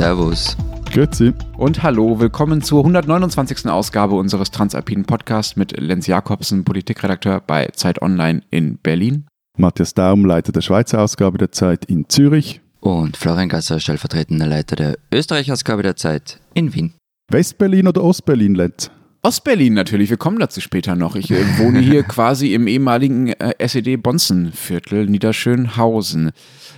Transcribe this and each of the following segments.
Servus. Grüezi. Und hallo, willkommen zur 129. Ausgabe unseres Transalpinen Podcasts mit Lenz Jakobsen, Politikredakteur bei Zeit Online in Berlin. Matthias Daum, Leiter der Schweizer Ausgabe der Zeit in Zürich. Und Florian Gasser, stellvertretender Leiter der Österreich-Ausgabe der Zeit in Wien. Westberlin oder Ostberlin, Lenz? Ostberlin natürlich, wir kommen dazu später noch. Ich äh, wohne hier quasi im ehemaligen äh, SED-Bonzenviertel Niederschönhausen.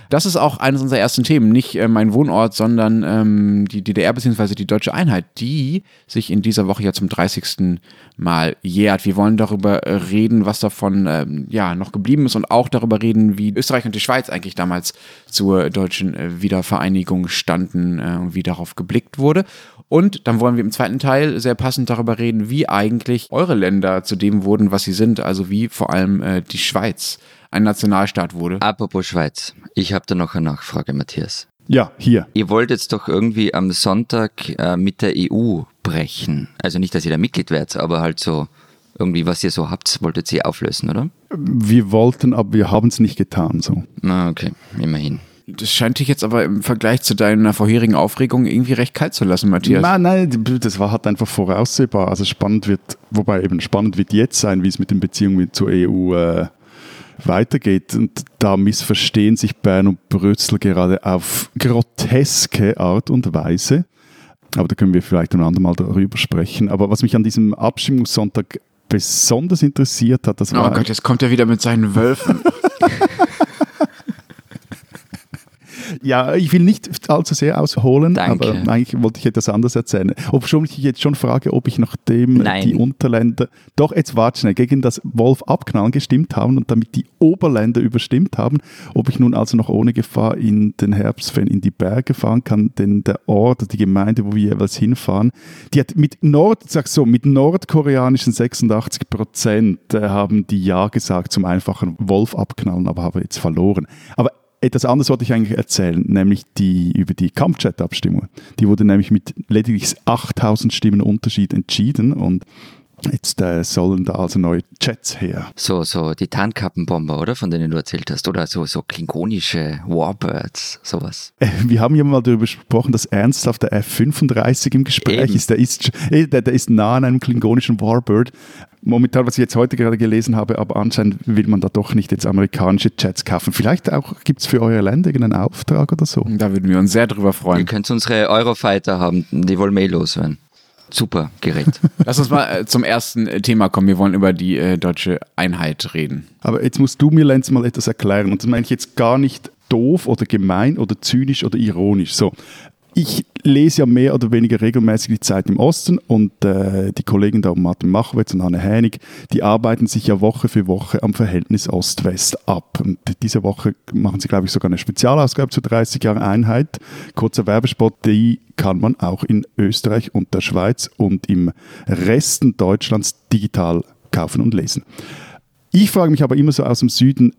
Das ist auch eines unserer ersten Themen, nicht äh, mein Wohnort, sondern ähm, die DDR bzw. die deutsche Einheit, die sich in dieser Woche ja zum 30. Mal jährt. Wir wollen darüber äh, reden, was davon ähm, ja noch geblieben ist und auch darüber reden, wie Österreich und die Schweiz eigentlich damals zur deutschen äh, Wiedervereinigung standen äh, und wie darauf geblickt wurde. Und dann wollen wir im zweiten Teil sehr passend darüber reden, wie eigentlich eure Länder zu dem wurden, was sie sind, also wie vor allem äh, die Schweiz ein Nationalstaat wurde. Apropos Schweiz, ich habe da noch eine Nachfrage, Matthias. Ja, hier. Ihr wollt jetzt doch irgendwie am Sonntag äh, mit der EU brechen. Also nicht, dass ihr da Mitglied werdet, aber halt so irgendwie, was ihr so habt, wolltet ihr auflösen, oder? Wir wollten, aber wir haben es nicht getan. So. Na, okay, immerhin. Das scheint dich jetzt aber im Vergleich zu deiner vorherigen Aufregung irgendwie recht kalt zu lassen, Matthias. Nein, nein, das war halt einfach voraussehbar. Also spannend wird, wobei eben spannend wird jetzt sein, wie es mit den Beziehungen zur EU äh, weitergeht. Und da missverstehen sich Bern und Brüssel gerade auf groteske Art und Weise. Aber da können wir vielleicht ein andermal darüber sprechen. Aber was mich an diesem Abstimmungssonntag besonders interessiert hat, das oh war. Gott, jetzt kommt er wieder mit seinen Wölfen. Ja, ich will nicht allzu sehr ausholen, Danke. aber eigentlich wollte ich etwas anderes erzählen. Ob schon ich jetzt schon frage, ob ich nachdem Nein. die Unterländer doch jetzt warte schnell gegen das Wolf abknallen gestimmt haben und damit die Oberländer überstimmt haben, ob ich nun also noch ohne Gefahr in den Herbstferien in die Berge fahren kann, denn der Ort, die Gemeinde, wo wir jeweils hinfahren, die hat mit Nord, sag so, mit nordkoreanischen 86 Prozent äh, haben die Ja gesagt zum einfachen Wolf abknallen, aber haben jetzt verloren. Aber etwas anderes wollte ich eigentlich erzählen, nämlich die, über die Kampfjet-Abstimmung. Die wurde nämlich mit lediglich 8000 Stimmen Unterschied entschieden und jetzt äh, sollen da also neue Jets her. So, so die Tarnkappenbomber, oder? Von denen du erzählt hast. Oder so, so klingonische Warbirds, sowas. Äh, Wir haben ja mal darüber gesprochen, dass ernsthaft der F-35 im Gespräch Eben. ist. Der ist, äh, der, der ist nah an einem klingonischen Warbird. Momentan, was ich jetzt heute gerade gelesen habe, aber anscheinend will man da doch nicht jetzt amerikanische Jets kaufen. Vielleicht auch gibt es für euer Land irgendeinen Auftrag oder so. Da würden wir uns sehr drüber Ihr freuen. könnt unsere Eurofighter haben, die wollen eh loswerden. Super Gerät. Lass uns mal äh, zum ersten äh, Thema kommen. Wir wollen über die äh, deutsche Einheit reden. Aber jetzt musst du mir, Lenz, mal etwas erklären. Und das meine ich jetzt gar nicht doof oder gemein oder zynisch oder ironisch. So, ich lese ja mehr oder weniger regelmäßig die Zeit im Osten und äh, die Kollegen da um Martin Machowitz und Anne Hänig, die arbeiten sich ja Woche für Woche am Verhältnis Ost-West ab. Und diese Woche machen sie, glaube ich, sogar eine Spezialausgabe zu 30 Jahren Einheit. Kurzer Werbespot, die kann man auch in Österreich und der Schweiz und im Resten Deutschlands digital kaufen und lesen. Ich frage mich aber immer so aus dem Süden,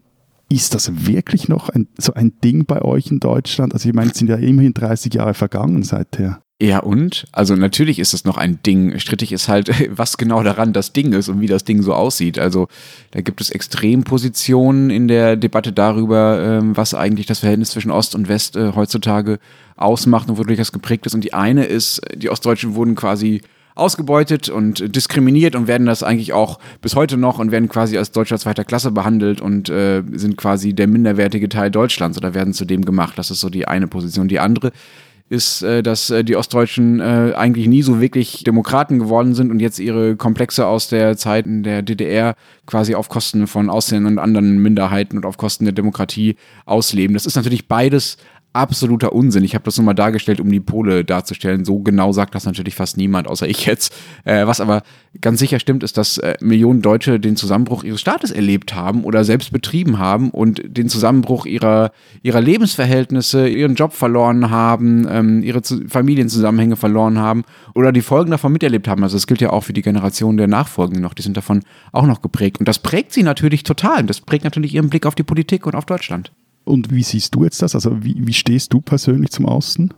ist das wirklich noch ein, so ein Ding bei euch in Deutschland? Also ich meine, es sind ja immerhin 30 Jahre vergangen seither. Ja, und? Also natürlich ist es noch ein Ding. Strittig ist halt, was genau daran das Ding ist und wie das Ding so aussieht. Also da gibt es Extrempositionen in der Debatte darüber, ähm, was eigentlich das Verhältnis zwischen Ost und West äh, heutzutage ausmacht und wodurch das geprägt ist. Und die eine ist, die Ostdeutschen wurden quasi ausgebeutet und diskriminiert und werden das eigentlich auch bis heute noch und werden quasi als Deutscher zweiter Klasse behandelt und äh, sind quasi der minderwertige Teil Deutschlands oder werden zu dem gemacht. Das ist so die eine Position. Die andere ist, äh, dass äh, die Ostdeutschen äh, eigentlich nie so wirklich Demokraten geworden sind und jetzt ihre Komplexe aus der Zeit in der DDR quasi auf Kosten von Ausländern und anderen Minderheiten und auf Kosten der Demokratie ausleben. Das ist natürlich beides absoluter Unsinn. Ich habe das nur mal dargestellt, um die Pole darzustellen. So genau sagt das natürlich fast niemand, außer ich jetzt. Äh, was aber ganz sicher stimmt, ist, dass äh, Millionen Deutsche den Zusammenbruch ihres Staates erlebt haben oder selbst betrieben haben und den Zusammenbruch ihrer, ihrer Lebensverhältnisse, ihren Job verloren haben, ähm, ihre zu Familienzusammenhänge verloren haben oder die Folgen davon miterlebt haben. Also das gilt ja auch für die Generation der Nachfolgenden noch. Die sind davon auch noch geprägt. Und das prägt sie natürlich total. Das prägt natürlich ihren Blick auf die Politik und auf Deutschland. Und wie siehst du jetzt das? Also wie, wie stehst du persönlich zum Osten?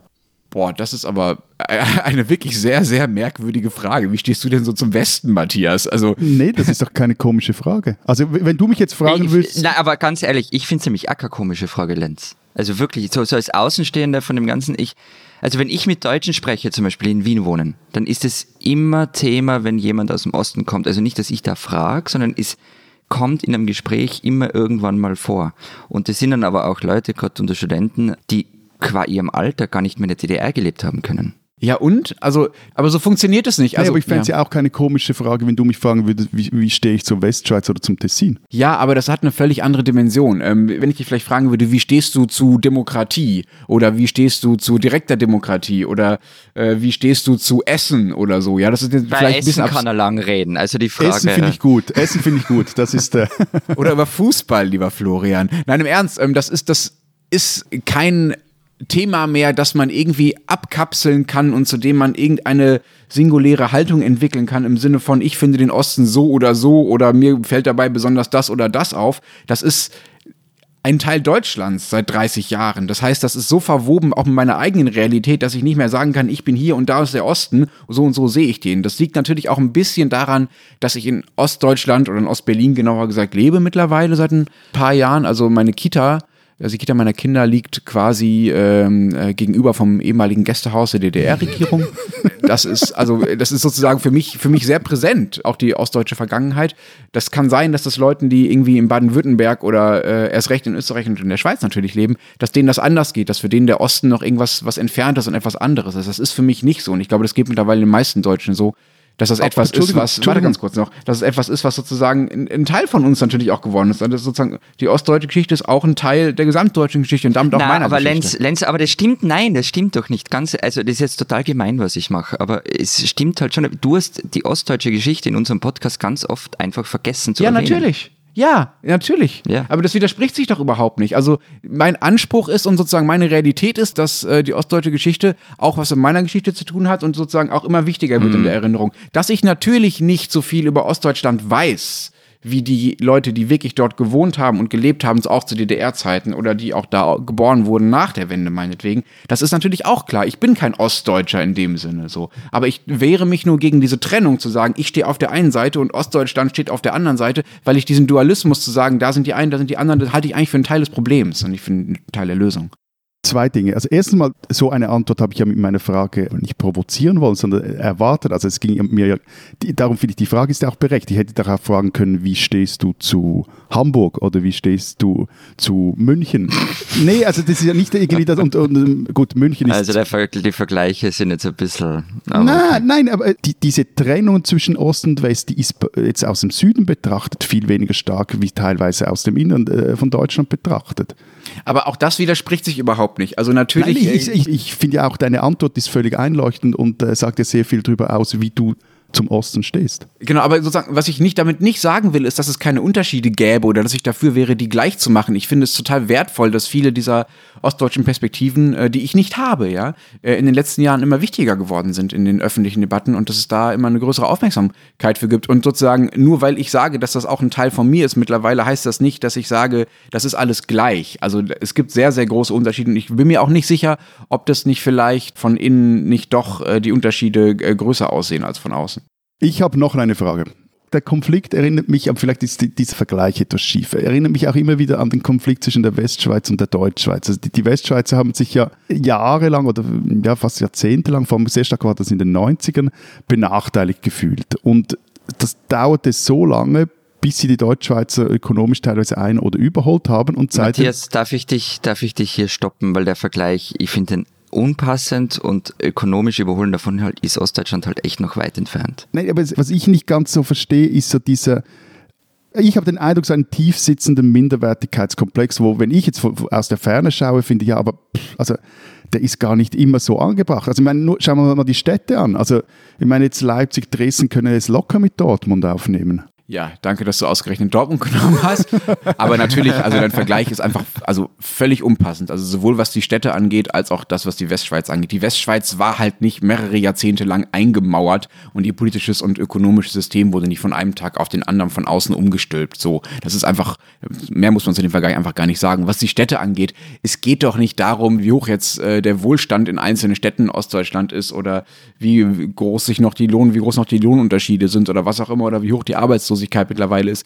Boah, das ist aber eine wirklich sehr, sehr merkwürdige Frage. Wie stehst du denn so zum Westen, Matthias? Also, Nee, das ist doch keine komische Frage. Also wenn du mich jetzt fragen Ich- willst, Na, aber ganz ehrlich, ich finde es nämlich acker komische Frage, Lenz. Also wirklich, so, so als Außenstehender von dem Ganzen, ich, Also wenn ich mit Deutschen spreche, zum Beispiel in Wien wohnen, dann ist es immer Thema, wenn jemand aus dem Osten kommt. Also nicht, dass ich da frage, sondern es kommt in einem Gespräch immer irgendwann mal vor. Und das sind dann aber auch Leute, gerade unter Studenten, die qua ihrem Alter gar nicht mehr in der DDR gelebt haben können. Ja, und? Also, aber so funktioniert es nicht. Also, nee, aber ich fände es ja. ja auch keine komische Frage, wenn du mich fragen würdest, wie, wie stehe ich zur Westschweiz oder zum Tessin? ja, aber das hat eine völlig andere Dimension. Ähm, wenn ich dich vielleicht fragen würde, wie stehst du zu Demokratie? Oder wie stehst du zu direkter Demokratie? Oder äh, wie stehst du zu Essen oder so? Ja, das ist jetzt Bei vielleicht ein bisschen Essen kann er lang reden. Also die Frage. Essen finde ich gut. Essen finde ich gut. Das ist äh, Oder über Fußball, lieber Florian. Nein, im Ernst, ähm, das ist, das ist kein Thema mehr, das man irgendwie abkapseln kann und zu dem man irgendeine singuläre Haltung entwickeln kann im Sinne von, ich finde den Osten so oder so oder mir fällt dabei besonders das oder das auf. Das ist ein Teil Deutschlands seit 30 Jahren. Das heißt, das ist so verwoben auch mit meiner eigenen Realität, dass ich nicht mehr sagen kann, ich bin hier und da ist der Osten, so und so sehe ich den. Das liegt natürlich auch ein bisschen daran, dass ich in Ostdeutschland oder in Ostberlin genauer gesagt lebe mittlerweile seit ein paar Jahren. Also meine Kita, also die Kita meiner Kinder liegt quasi ähm, äh, gegenüber vom ehemaligen Gästehaus der DDR-Regierung. Das ist also, das ist sozusagen für mich für mich sehr präsent, auch die ostdeutsche Vergangenheit. Das kann sein, dass das Leuten, die irgendwie in Baden-Württemberg oder äh, erst recht in Österreich und in der Schweiz natürlich leben, dass denen das anders geht, dass für denen der Osten noch irgendwas was entferntes und etwas anderes ist. Das ist für mich nicht so und ich glaube, das geht mittlerweile den meisten Deutschen so. Dass das etwas ist, was, warte ganz kurz noch, dass es etwas ist, was sozusagen ein, Teil von uns natürlich auch geworden ist. Das ist sozusagen, die ostdeutsche Geschichte ist auch ein Teil der gesamtdeutschen Geschichte und damit auch Na, meiner aber Geschichte. Lenz, Lenz, aber das stimmt, nein, das stimmt doch nicht ganz. Also das ist jetzt total gemein, was ich mache, aber es stimmt halt schon. Du hast die ostdeutsche Geschichte in unserem Podcast ganz oft einfach vergessen zu Ja, erwähnen. natürlich. Ja, natürlich. Ja. Aber das widerspricht sich doch überhaupt nicht. Also mein Anspruch ist und sozusagen meine Realität ist, dass äh, die ostdeutsche Geschichte auch was mit meiner Geschichte zu tun hat und sozusagen auch immer wichtiger wird in der Erinnerung. Dass ich natürlich nicht so viel über Ostdeutschland weiß, wie die Leute, die wirklich dort gewohnt haben und gelebt haben, auch zu DDR-Zeiten oder die auch da geboren wurden nach der Wende meinetwegen. Das ist natürlich auch klar. Ich bin kein Ostdeutscher in dem Sinne so. Aber ich wehre mich nur gegen diese Trennung zu sagen, ich stehe auf der einen Seite und Ostdeutschland steht auf der anderen Seite, weil ich diesen Dualismus zu sagen, da sind die einen, da sind die anderen, das halte ich eigentlich für einen Teil des Problems und nicht für einen Teil der Lösung. Zwei Dinge. Also erstens mal, so eine Antwort habe ich ja mit meiner Frage nicht provozieren wollen, sondern erwartet. Also es ging mir ja, die, darum finde ich, die Frage ist ja auch berechtigt. Ich hätte darauf fragen können, wie stehst du zu Hamburg oder wie stehst du zu München? nee, also das ist ja nicht irgendwie das, und, und gut, München ist... Also der, die Vergleiche sind jetzt ein bisschen. Nein, nein, aber die, diese Trennung zwischen Ost und West, die ist jetzt aus dem Süden betrachtet viel weniger stark wie teilweise aus dem Innern äh, von Deutschland betrachtet. Aber auch das widerspricht sich überhaupt nicht. Also natürlich. Nein, ich ich, ich finde ja auch, deine Antwort ist völlig einleuchtend und äh, sagt ja sehr viel darüber aus, wie du zum Osten stehst. Genau, aber sozusagen, was ich nicht damit nicht sagen will, ist, dass es keine Unterschiede gäbe oder dass ich dafür wäre, die gleich zu machen. Ich finde es total wertvoll, dass viele dieser ostdeutschen Perspektiven, äh, die ich nicht habe, ja, äh, in den letzten Jahren immer wichtiger geworden sind in den öffentlichen Debatten und dass es da immer eine größere Aufmerksamkeit für gibt. Und sozusagen, nur weil ich sage, dass das auch ein Teil von mir ist, mittlerweile heißt das nicht, dass ich sage, das ist alles gleich. Also es gibt sehr, sehr große Unterschiede und ich bin mir auch nicht sicher, ob das nicht vielleicht von innen nicht doch äh, die Unterschiede äh, größer aussehen als von außen. Ich habe noch eine Frage. Der Konflikt erinnert mich, aber vielleicht ist die, dieser Vergleich etwas schief, erinnert mich auch immer wieder an den Konflikt zwischen der Westschweiz und der Deutschschweiz. Also die, die Westschweizer haben sich ja jahrelang oder ja, fast jahrzehntelang, vor allem sehr stark war das in den 90ern, benachteiligt gefühlt. Und das dauerte so lange, bis sie die Deutschschweizer ökonomisch teilweise ein- oder überholt haben. Und seitdem Matthias, darf ich dich, darf ich dich hier stoppen, weil der Vergleich, ich finde den unpassend und ökonomisch überholen davon halt ist Ostdeutschland halt echt noch weit entfernt. Nein, aber was ich nicht ganz so verstehe, ist so dieser. Ich habe den Eindruck, so einen tief sitzenden Minderwertigkeitskomplex, wo, wenn ich jetzt aus der Ferne schaue, finde ich ja, aber pff, also der ist gar nicht immer so angebracht. Also ich meine, nur, schauen wir mal die Städte an. Also ich meine, jetzt Leipzig, Dresden können es locker mit Dortmund aufnehmen. Ja, danke, dass du ausgerechnet Dortmund genommen hast. Aber natürlich, also dein Vergleich ist einfach also völlig unpassend. Also sowohl was die Städte angeht, als auch das, was die Westschweiz angeht. Die Westschweiz war halt nicht mehrere Jahrzehnte lang eingemauert und ihr politisches und ökonomisches System wurde nicht von einem Tag auf den anderen von außen umgestülpt. So, das ist einfach, mehr muss man zu dem Vergleich einfach gar nicht sagen. Was die Städte angeht, es geht doch nicht darum, wie hoch jetzt äh, der Wohlstand in einzelnen Städten in Ostdeutschland ist oder wie groß sich noch die Lohn, wie groß noch die Lohnunterschiede sind oder was auch immer oder wie hoch die Arbeitslosigkeit mittlerweile ist.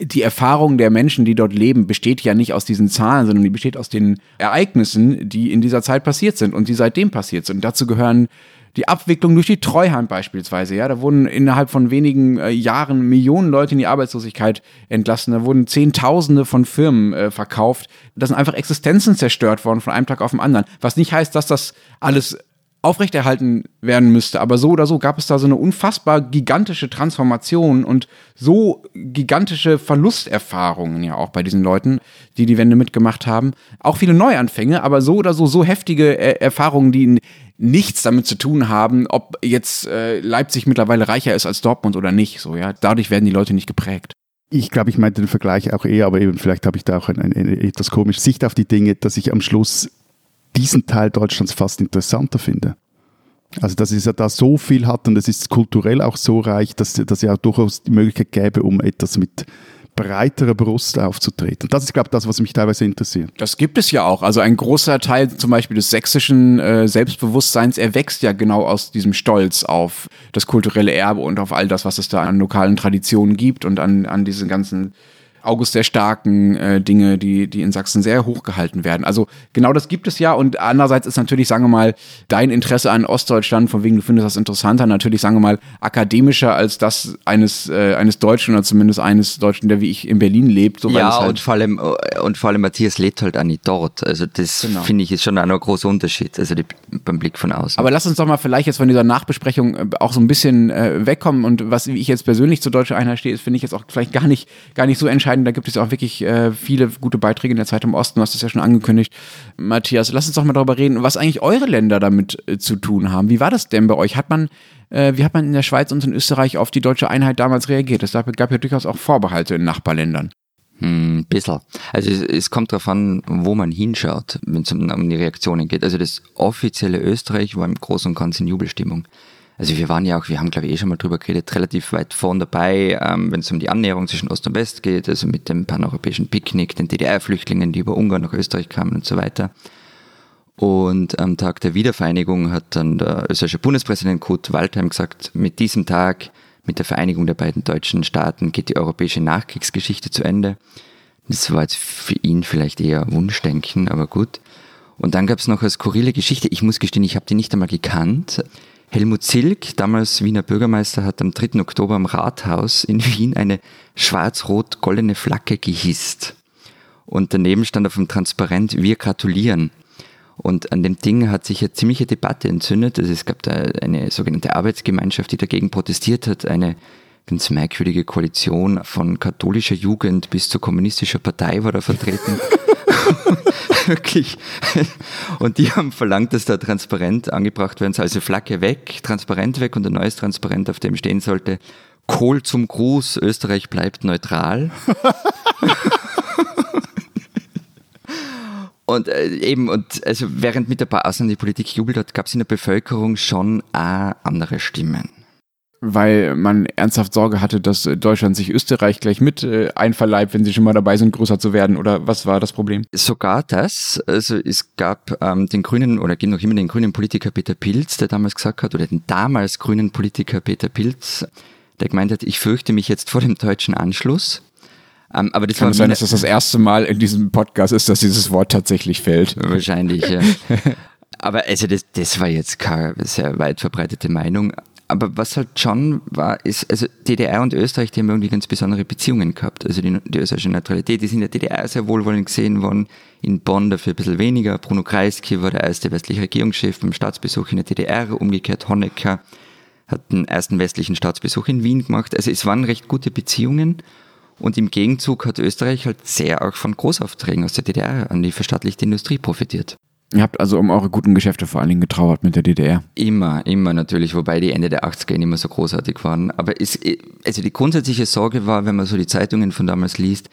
die Erfahrung der Menschen, die dort leben, besteht ja nicht aus diesen Zahlen, sondern die besteht aus den Ereignissen, die in dieser Zeit passiert sind und die seitdem passiert sind. Und dazu gehören die Abwicklung durch die Treuhand beispielsweise. Ja, da wurden innerhalb von wenigen äh, Jahren Millionen Leute in die Arbeitslosigkeit entlassen. Da wurden Zehntausende von Firmen äh, verkauft. Da sind einfach Existenzen zerstört worden von einem Tag auf den anderen. Was nicht heißt, dass das alles aufrechterhalten werden müsste. Aber so oder so gab es da so eine unfassbar gigantische Transformation und so gigantische Verlusterfahrungen ja auch bei diesen Leuten, die die Wende mitgemacht haben. Auch viele Neuanfänge, aber so oder so so heftige äh, Erfahrungen, die nichts damit zu tun haben, ob jetzt äh, Leipzig mittlerweile reicher ist als Dortmund oder nicht. So ja, dadurch werden die Leute nicht geprägt. Ich glaube, ich meinte den Vergleich auch eher, aber eben vielleicht habe ich da auch eine, eine etwas komische Sicht auf die Dinge, dass ich am Schluss diesen Teil Deutschlands fast interessanter finde. Also, dass es ja da so viel hat und es ist kulturell auch so reich, dass, dass ja auch durchaus die Möglichkeit gäbe, um etwas mit breiterer Brust aufzutreten. Das ist, glaube ich, das, was mich teilweise interessiert. Das gibt es ja auch. Also ein großer Teil zum Beispiel des sächsischen äh, Selbstbewusstseins erwächst ja genau aus diesem Stolz auf das kulturelle Erbe und auf all das, was es da an lokalen Traditionen gibt und an, an diesen ganzen August der Starken äh, Dinge, die, die in Sachsen sehr hoch gehalten werden. Also genau das gibt es ja und andererseits ist natürlich, sagen wir mal, dein Interesse an Ostdeutschland, von wegen du findest das interessanter, natürlich, sagen wir mal, akademischer als das eines, äh, eines Deutschen oder zumindest eines Deutschen, der wie ich in Berlin lebt. So, ja, halt und, vor allem, und vor allem Matthias lebt halt auch nicht dort. Also das genau. finde ich ist schon ein großer Unterschied, also die, beim Blick von außen. Aber lass uns doch mal vielleicht jetzt von dieser Nachbesprechung äh, auch so ein bisschen äh, wegkommen und was, wie ich jetzt persönlich zur deutschen Einheit stehe, finde ich jetzt auch vielleicht gar nicht, gar nicht so entscheidend entscheiden. Da gibt es auch wirklich äh, viele gute Beiträge in der Zeit im Osten. Du hast es ja schon angekündigt. Matthias, lass uns doch mal darüber reden, was eigentlich eure Länder damit äh, zu tun haben. Wie war das denn bei euch? Hat man, äh, wie hat man in der Schweiz und in Österreich auf die deutsche Einheit damals reagiert? Es gab ja durchaus auch Vorbehalte in Nachbarländern. Hm, bisschen. Also es, es kommt darauf an, wo man hinschaut, wenn es um, um die Reaktionen geht. Also das offizielle Österreich war im Großen und Ganzen Jubelstimmung. Also wir waren ja auch, wir haben glaube ich eh schon mal drüber geredet, relativ weit vorn dabei, ähm, wenn es um die Annäherung zwischen Ost und West geht, also mit dem paneuropäischen Picknick, den DDR-Flüchtlingen, die über Ungarn nach Österreich kamen und so weiter. Und am Tag der Wiedervereinigung hat dann der österreichische Bundespräsident Kurt Waldheim gesagt, mit diesem Tag, mit der Vereinigung der beiden deutschen Staaten, geht die europäische Nachkriegsgeschichte zu Ende. Das war jetzt für ihn vielleicht eher Wunschdenken, aber gut. Und dann gab es noch eine skurrile Geschichte. Ich muss gestehen, ich habe die nicht einmal gekannt. Helmut Zilk, damals Wiener Bürgermeister, hat am 3. Oktober am Rathaus in Wien eine schwarz-rot-goldene Flagge gehisst. Und daneben stand auf dem Transparent, wir gratulieren. Und an dem Ding hat sich eine ziemliche Debatte entzündet. Also es gab da eine sogenannte Arbeitsgemeinschaft, die dagegen protestiert hat, eine ganz merkwürdige Koalition von katholischer Jugend bis zur kommunistischer Partei war da vertreten. Wirklich. Und die haben verlangt, dass da transparent angebracht werden soll. Also Flagge weg, transparent weg und ein neues Transparent, auf dem stehen sollte, Kohl zum Gruß, Österreich bleibt neutral. Und äh, eben, und also während mit der paar Ausländer die Politik jubelt hat, gab es in der Bevölkerung schon auch andere Stimmen weil man ernsthaft Sorge hatte, dass Deutschland sich Österreich gleich mit äh, einverleibt, wenn sie schon mal dabei sind, größer zu werden? Oder was war das Problem? Sogar das. Also es gab ähm, den grünen, oder gibt noch immer den grünen Politiker Peter Pilz, der damals gesagt hat, oder den damals grünen Politiker Peter Pilz, der gemeint hat, ich fürchte mich jetzt vor dem deutschen Anschluss. Ähm, aber das Kann war sein, dass das das erste Mal in diesem Podcast ist, dass dieses Wort tatsächlich fällt? Wahrscheinlich, ja. Aber also das, das war jetzt keine sehr weit verbreitete Meinung aber was halt schon war, ist, also DDR und Österreich, die haben irgendwie ganz besondere Beziehungen gehabt. Also die, die österreichische Neutralität, die sind in der DDR sehr wohlwollend gesehen worden, in Bonn dafür ein bisschen weniger. Bruno Kreisky war der erste westliche Regierungschef beim Staatsbesuch in der DDR, umgekehrt Honecker hat den ersten westlichen Staatsbesuch in Wien gemacht. Also es waren recht gute Beziehungen. Und im Gegenzug hat Österreich halt sehr auch von Großaufträgen aus der DDR an die verstaatlichte Industrie profitiert. Ihr habt also um eure guten Geschäfte vor allen Dingen getrauert mit der DDR. Immer, immer natürlich, wobei die Ende der 80er nicht mehr so großartig waren. Aber es, also die grundsätzliche Sorge war, wenn man so die Zeitungen von damals liest,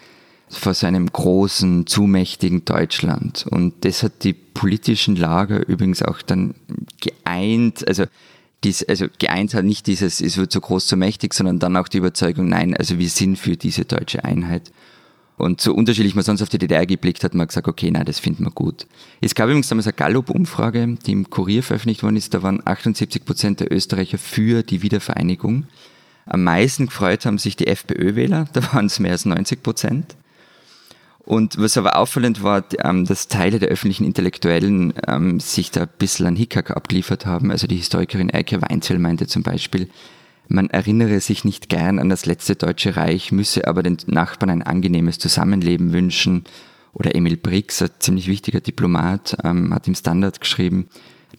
vor seinem großen, zumächtigen Deutschland. Und das hat die politischen Lager übrigens auch dann geeint, also dies, also geeint hat nicht dieses, es wird so groß, so mächtig, sondern dann auch die Überzeugung, nein, also wir sind für diese deutsche Einheit. Und so unterschiedlich man sonst auf die DDR geblickt hat, man gesagt, okay, nein, das finden wir gut. Es gab übrigens damals eine Gallup-Umfrage, die im Kurier veröffentlicht worden ist, da waren 78 Prozent der Österreicher für die Wiedervereinigung. Am meisten gefreut haben sich die FPÖ-Wähler, da waren es mehr als 90 Prozent. Und was aber auffallend war, ähm, dass Teile der öffentlichen Intellektuellen ähm, sich da ein bisschen an Hickhack abgeliefert haben. Also die Historikerin Eike Weinzel meinte zum Beispiel, man erinnere sich nicht gern an das letzte Deutsche Reich, müsse aber den Nachbarn ein angenehmes Zusammenleben wünschen. Oder Emil Brix, ein ziemlich wichtiger Diplomat, ähm, hat im Standard geschrieben,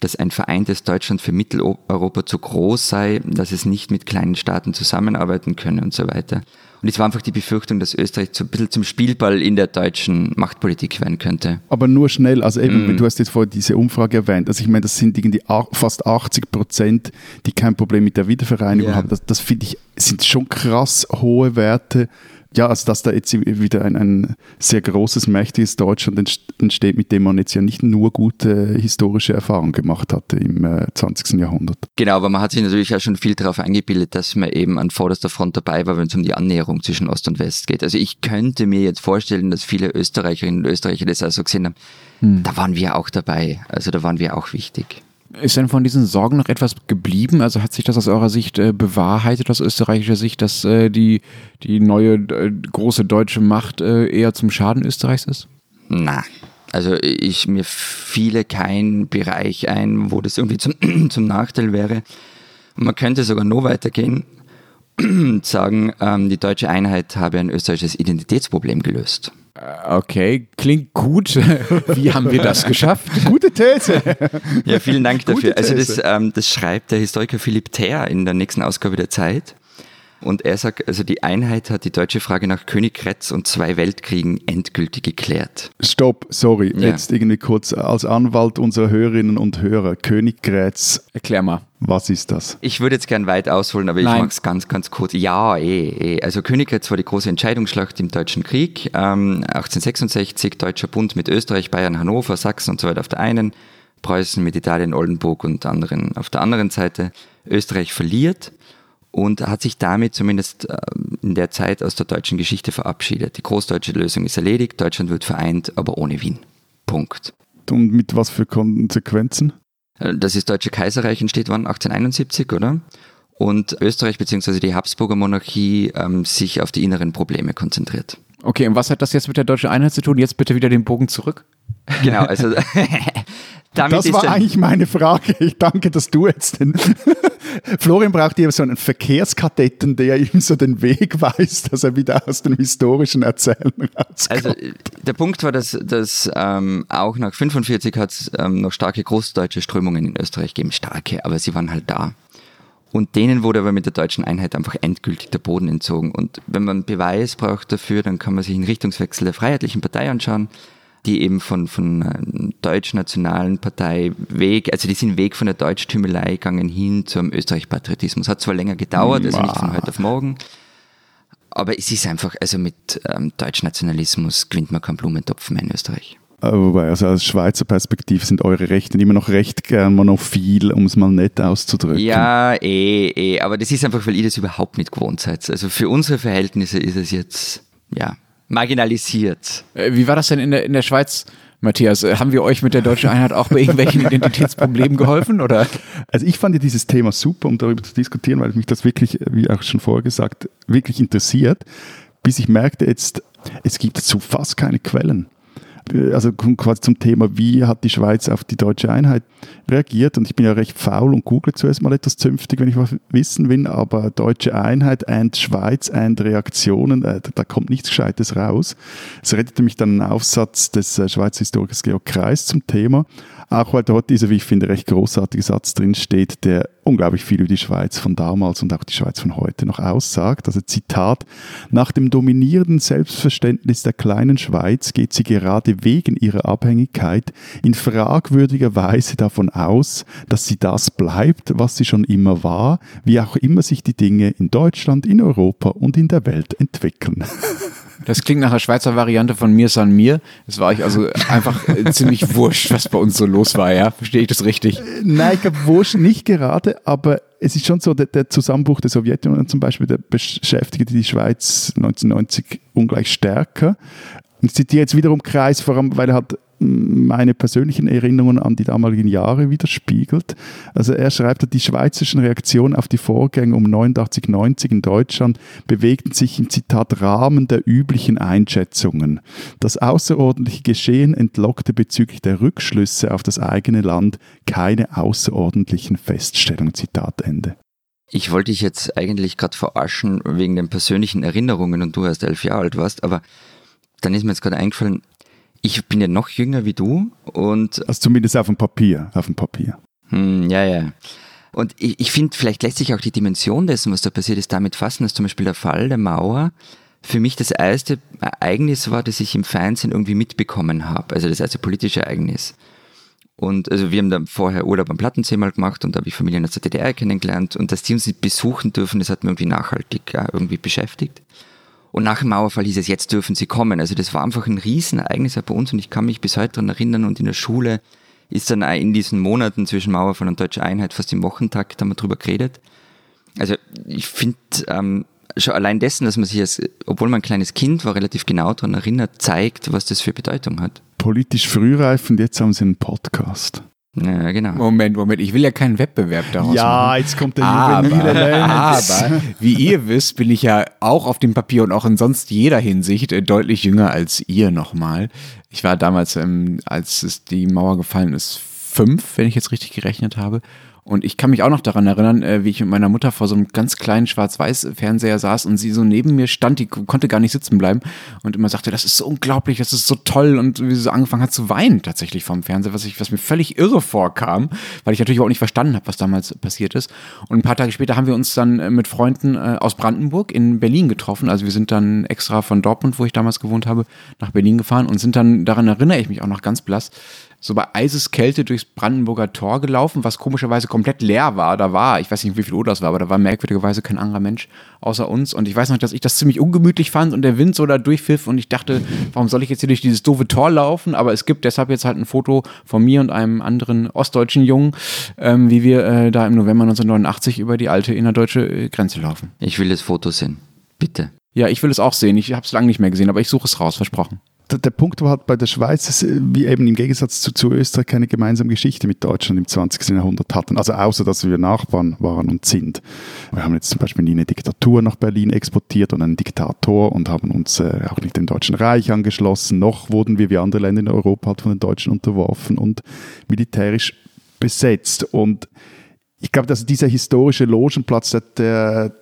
dass ein vereintes Deutschland für Mitteleuropa zu groß sei, dass es nicht mit kleinen Staaten zusammenarbeiten könne und so weiter. Und es war einfach die Befürchtung, dass Österreich so ein bisschen zum Spielball in der deutschen Machtpolitik werden könnte. Aber nur schnell, also eben, mm. du hast jetzt vorhin diese Umfrage erwähnt, also ich meine, das sind irgendwie fast 80 Prozent, die kein Problem mit der Wiedervereinigung yeah. haben. Das, das finde ich, sind schon krass hohe Werte ja, also dass da jetzt wieder ein, ein sehr großes, mächtiges Deutschland entsteht, mit dem man jetzt ja nicht nur gute historische Erfahrungen gemacht hatte im äh, 20. Jahrhundert. Genau, aber man hat sich natürlich auch schon viel darauf eingebildet, dass man eben an vorderster Front dabei war, wenn es um die Annäherung zwischen Ost und West geht. Also ich könnte mir jetzt vorstellen, dass viele Österreicherinnen und Österreicher das auch so gesehen haben, hm. da waren wir auch dabei. Also da waren wir auch wichtig. Ist denn von diesen Sorgen noch etwas geblieben? Also hat sich das aus eurer Sicht äh, bewahrheitet, aus österreichischer Sicht, dass äh, die, die neue äh, große deutsche Macht äh, eher zum Schaden Österreichs ist? Na, also ich mir fiele kein Bereich ein, wo das irgendwie zum, zum Nachteil wäre. Man könnte sogar noch weitergehen und sagen, ähm, die deutsche Einheit habe ein österreichisches Identitätsproblem gelöst. Okay, klingt gut. Wie haben wir das geschafft? Gute These. Ja, vielen Dank dafür. Also das, ähm, das schreibt der Historiker Philipp Ther in der nächsten Ausgabe der Zeit. Und er sagt, also die Einheit hat die deutsche Frage nach Königgrätz und zwei Weltkriegen endgültig geklärt. Stopp, sorry, ja. jetzt irgendwie kurz als Anwalt unserer Hörerinnen und Hörer. Königgrätz. Erklär mal. Was ist das? Ich würde jetzt gern weit ausholen, aber Nein. ich mache es ganz, ganz kurz. Ja, eh, eh. Also Königgrätz war die große Entscheidungsschlacht im Deutschen Krieg. Ähm, 1866, Deutscher Bund mit Österreich, Bayern, Hannover, Sachsen und so weiter auf der einen, Preußen mit Italien, Oldenburg und anderen auf der anderen Seite. Österreich verliert und hat sich damit zumindest äh, in der Zeit aus der deutschen Geschichte verabschiedet. Die großdeutsche Lösung ist erledigt, Deutschland wird vereint, aber ohne Wien. Punkt. Und mit was für Konsequenzen? Äh, das ist Deutsche Kaiserreich entsteht wann? 1871, oder? Und Österreich bzw. die Habsburger Monarchie ähm, sich auf die inneren Probleme konzentriert. Okay, und was hat das jetzt mit der deutschen Einheit zu tun? Jetzt bitte wieder den Bogen zurück. Genau, also das war eigentlich meine Frage. Ich danke, dass du jetzt den Florian braucht hier so einen Verkehrskadetten, der ihm so den Weg weist, dass er wieder aus den historischen Erzählungen rauskommt. Also der Punkt war, dass, dass ähm, auch nach 45 hat es ähm, noch starke großdeutsche Strömungen in Österreich gegeben. Starke, aber sie waren halt da. Und denen wurde aber mit der deutschen Einheit einfach endgültig der Boden entzogen. Und wenn man Beweis braucht dafür, dann kann man sich einen Richtungswechsel der Freiheitlichen Partei anschauen die eben von, von deutsch-nationalen Partei weg, also die sind weg von der Deutschtümelei gegangen hin zum Österreich-Patriotismus. Hat zwar länger gedauert, also nicht von heute auf morgen, aber es ist einfach, also mit ähm, Deutschnationalismus gewinnt man keinen Blumentopf mehr in Österreich. Äh, wobei, also aus Schweizer Perspektive sind eure Rechte immer noch recht gern monophil, um es mal nett auszudrücken. Ja, eh, eh, aber das ist einfach, weil ihr das überhaupt nicht gewohnt seid. Also für unsere Verhältnisse ist es jetzt, ja, marginalisiert. Äh, wie war das denn in der, in der Schweiz? Matthias, äh, haben wir euch mit der deutschen Einheit auch bei irgendwelchen Identitätsproblemen geholfen? Oder? Also ich fand ja dieses Thema super, um darüber zu diskutieren, weil mich das wirklich, wie auch schon vorher gesagt, wirklich interessiert, bis ich merkte jetzt, es gibt dazu fast keine Quellen also quasi zum Thema, wie hat die Schweiz auf die deutsche Einheit reagiert. Und ich bin ja recht faul und google zuerst mal etwas zünftig, wenn ich was wissen will, aber deutsche Einheit and Schweiz and Reaktionen, äh, da kommt nichts Gescheites raus. Es rettete mich dann ein Aufsatz des äh, Schweizer Historikers Georg Kreis zum Thema. Auch weil dort dieser, wie ich finde, recht großartige Satz drin steht, der unglaublich viel über die Schweiz von damals und auch die Schweiz von heute noch aussagt. Also Zitat, nach dem dominierenden Selbstverständnis der kleinen Schweiz geht sie gerade wegen ihrer Abhängigkeit in fragwürdiger Weise davon aus, dass sie das bleibt, was sie schon immer war, wie auch immer sich die Dinge in Deutschland, in Europa und in der Welt entwickeln. Das klingt nach einer Schweizer Variante von Mir san mir. Es war euch also einfach äh, ziemlich wurscht, was bei uns so los war, ja? Verstehe ich das richtig? Nein, ich glaube, wurscht nicht gerade, aber es ist schon so, der, der Zusammenbruch der Sowjetunion zum Beispiel, der beschäftigte die Schweiz 1990 ungleich stärker. Ich zitiere jetzt wiederum Kreis, vor allem, weil er halt meine persönlichen Erinnerungen an die damaligen Jahre widerspiegelt. Also er schreibt, die schweizerischen Reaktionen auf die Vorgänge um 89, 90 in Deutschland bewegten sich im Zitat Rahmen der üblichen Einschätzungen. Das außerordentliche Geschehen entlockte bezüglich der Rückschlüsse auf das eigene Land keine außerordentlichen Feststellungen. Zitat Ende. Ich wollte dich jetzt eigentlich gerade verarschen wegen den persönlichen Erinnerungen und du erst elf Jahre alt warst, aber dann ist mir jetzt gerade eingefallen, ich bin ja noch jünger wie du und. Also zumindest auf dem Papier, auf dem Papier. Hm, ja, ja. Und ich, ich finde, vielleicht lässt sich auch die Dimension dessen, was da passiert ist, damit fassen, dass zum Beispiel der Fall der Mauer für mich das erste Ereignis war, das ich im Fernsehen irgendwie mitbekommen habe. Also das erste politische Ereignis. Und also wir haben dann vorher Urlaub am Plattensee mal gemacht und da habe ich Familien aus der DDR kennengelernt und dass die uns nicht besuchen dürfen, das hat mir irgendwie nachhaltig ja, irgendwie beschäftigt. Und nach dem Mauerfall hieß es, jetzt dürfen sie kommen. Also das war einfach ein Riesenereignis bei uns und ich kann mich bis heute daran erinnern und in der Schule ist dann in diesen Monaten zwischen Mauerfall und Deutscher Einheit fast im Wochentag, da haben wir drüber geredet. Also ich finde ähm, schon allein dessen, dass man sich, als, obwohl man ein kleines Kind war, relativ genau daran erinnert, zeigt, was das für Bedeutung hat politisch frühreif und jetzt haben sie einen Podcast. Ja, genau. Moment, Moment, ich will ja keinen Wettbewerb daraus ja, machen. Ja, jetzt kommt der juvenile Aber, wie ihr wisst, bin ich ja auch auf dem Papier und auch in sonst jeder Hinsicht äh, deutlich jünger als ihr nochmal. Ich war damals, ähm, als es die Mauer gefallen ist, fünf, wenn ich jetzt richtig gerechnet habe. Und ich kann mich auch noch daran erinnern, äh, wie ich mit meiner Mutter vor so einem ganz kleinen Schwarz-Weiß-Fernseher saß und sie so neben mir stand, die konnte gar nicht sitzen bleiben und immer sagte, das ist so unglaublich, das ist so toll und wie sie so angefangen hat zu weinen tatsächlich vom Fernseher, was, ich, was mir völlig irre vorkam, weil ich natürlich auch nicht verstanden habe, was damals passiert ist. Und ein paar Tage später haben wir uns dann äh, mit Freunden äh, aus Brandenburg in Berlin getroffen. Also wir sind dann extra von Dortmund, wo ich damals gewohnt habe, nach Berlin gefahren und sind dann, daran erinnere ich mich auch noch ganz blass, so bei Eiseskälte durchs Brandenburger Tor gelaufen, was komischerweise komplett leer war. Da war, ich weiß nicht, wie viel Uhr das war, aber da war merkwürdigerweise kein anderer Mensch außer uns. Und ich weiß noch, dass ich das ziemlich ungemütlich fand und der Wind so da durchpfiff und ich dachte, warum soll ich jetzt hier durch dieses doofe Tor laufen? Aber es gibt deshalb jetzt halt ein Foto von mir und einem anderen ostdeutschen Jungen, ähm, wie wir äh, da im November 1989 über die alte innerdeutsche äh, Grenze laufen. Ich will das Foto sehen. Bitte. Ja, ich will es auch sehen. Ich habe es lange nicht mehr gesehen, aber ich suche es raus, versprochen der, Punkt war halt bei der Schweiz, dass wir eben im Gegensatz zu, zu, Österreich keine gemeinsame Geschichte mit Deutschland im 20. Jahrhundert hatten. Also außer, dass wir Nachbarn waren und sind. Wir haben jetzt zum Beispiel nie eine Diktatur nach Berlin exportiert und einen Diktator und haben uns äh, auch nicht dem Deutschen Reich angeschlossen. Noch wurden wir wie andere Länder in Europa halt von den Deutschen unterworfen und militärisch besetzt. Und ich glaube, dass dieser historische Logenplatz, der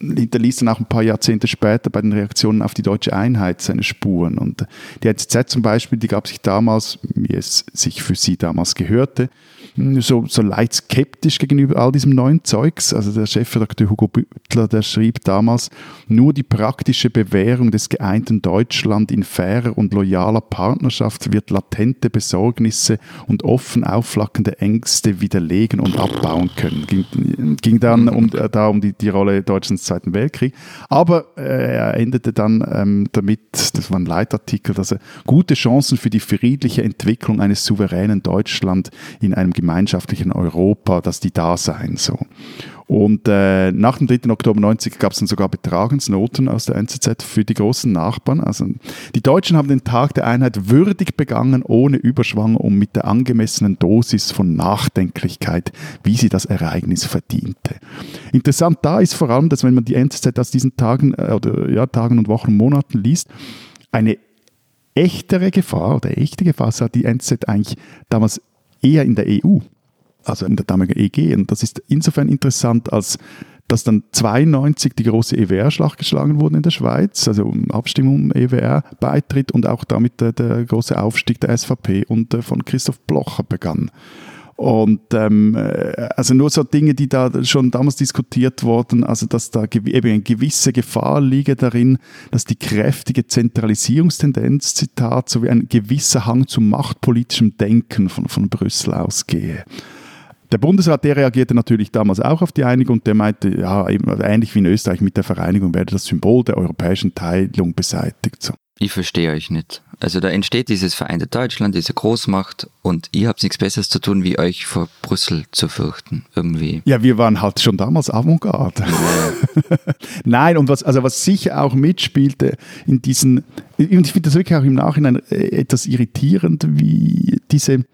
hinterließ dann auch ein paar Jahrzehnte später bei den Reaktionen auf die deutsche Einheit seine Spuren. Und die NZZ zum Beispiel, die gab sich damals, wie es sich für sie damals gehörte, so, so leicht skeptisch gegenüber all diesem neuen Zeugs. Also der Chefredakteur Hugo Büttler, der schrieb damals, nur die praktische Bewährung des geeinten Deutschland in fairer und loyaler Partnerschaft wird latente Besorgnisse und offen aufflackende Ängste widerlegen und abbauen können. Ging, ging dann um, äh, da um die, die Rolle Deutschlands Zweiten Weltkrieg. Aber äh, er endete dann ähm, damit, das war ein Leitartikel, dass er gute Chancen für die friedliche Entwicklung eines souveränen Deutschland in einem gemeinschaftlichen Europa, dass die da seien. So. Und äh, nach dem 3. Oktober 90 gab es dann sogar Betragensnoten aus der NZZ für die großen Nachbarn. Also die Deutschen haben den Tag der Einheit würdig begangen, ohne Überschwang und mit der angemessenen Dosis von Nachdenklichkeit, wie sie das Ereignis verdiente. Interessant da ist vor allem, dass wenn man die NZZ aus diesen Tagen äh, oder ja, Tagen und Wochen und Monaten liest, eine echtere Gefahr oder echte Gefahr sah die NZZ eigentlich damals eher in der EU, also in der damaligen EG. Und das ist insofern interessant, als dass dann 92 die große EWR-Schlacht geschlagen wurde in der Schweiz, also Abstimmung um EWR-Beitritt und auch damit der, der, große Aufstieg der SVP und äh, von Christoph Blocher begann. Und ähm, äh, also nur so Dinge, die da schon damals diskutiert wurden, also dass da eben eine gewisse Gefahr liege darin, dass die kräftige Zentralisierungstendenz, Zitat, sowie ein gewisser Hang zu machtpolitischem Denken von, von Brüssel ausgehe. Der Bundesrat, der reagierte natürlich damals auch auf die Einigung und der meinte, ja, eben, ähnlich wie in Österreich mit der Vereinigung werde das Symbol der europäischen Teilung beseitigt. So. Ich verstehe euch nicht. Also da entsteht dieses vereinte Deutschland, diese Großmacht und ihr habt nichts Besseres zu tun, wie euch vor Brüssel zu fürchten, irgendwie. Ja, wir waren halt schon damals Avantgarde. Nein, und was, also was sicher auch mitspielte in diesen, ich finde das wirklich auch im Nachhinein äh, etwas irritierend, wie diese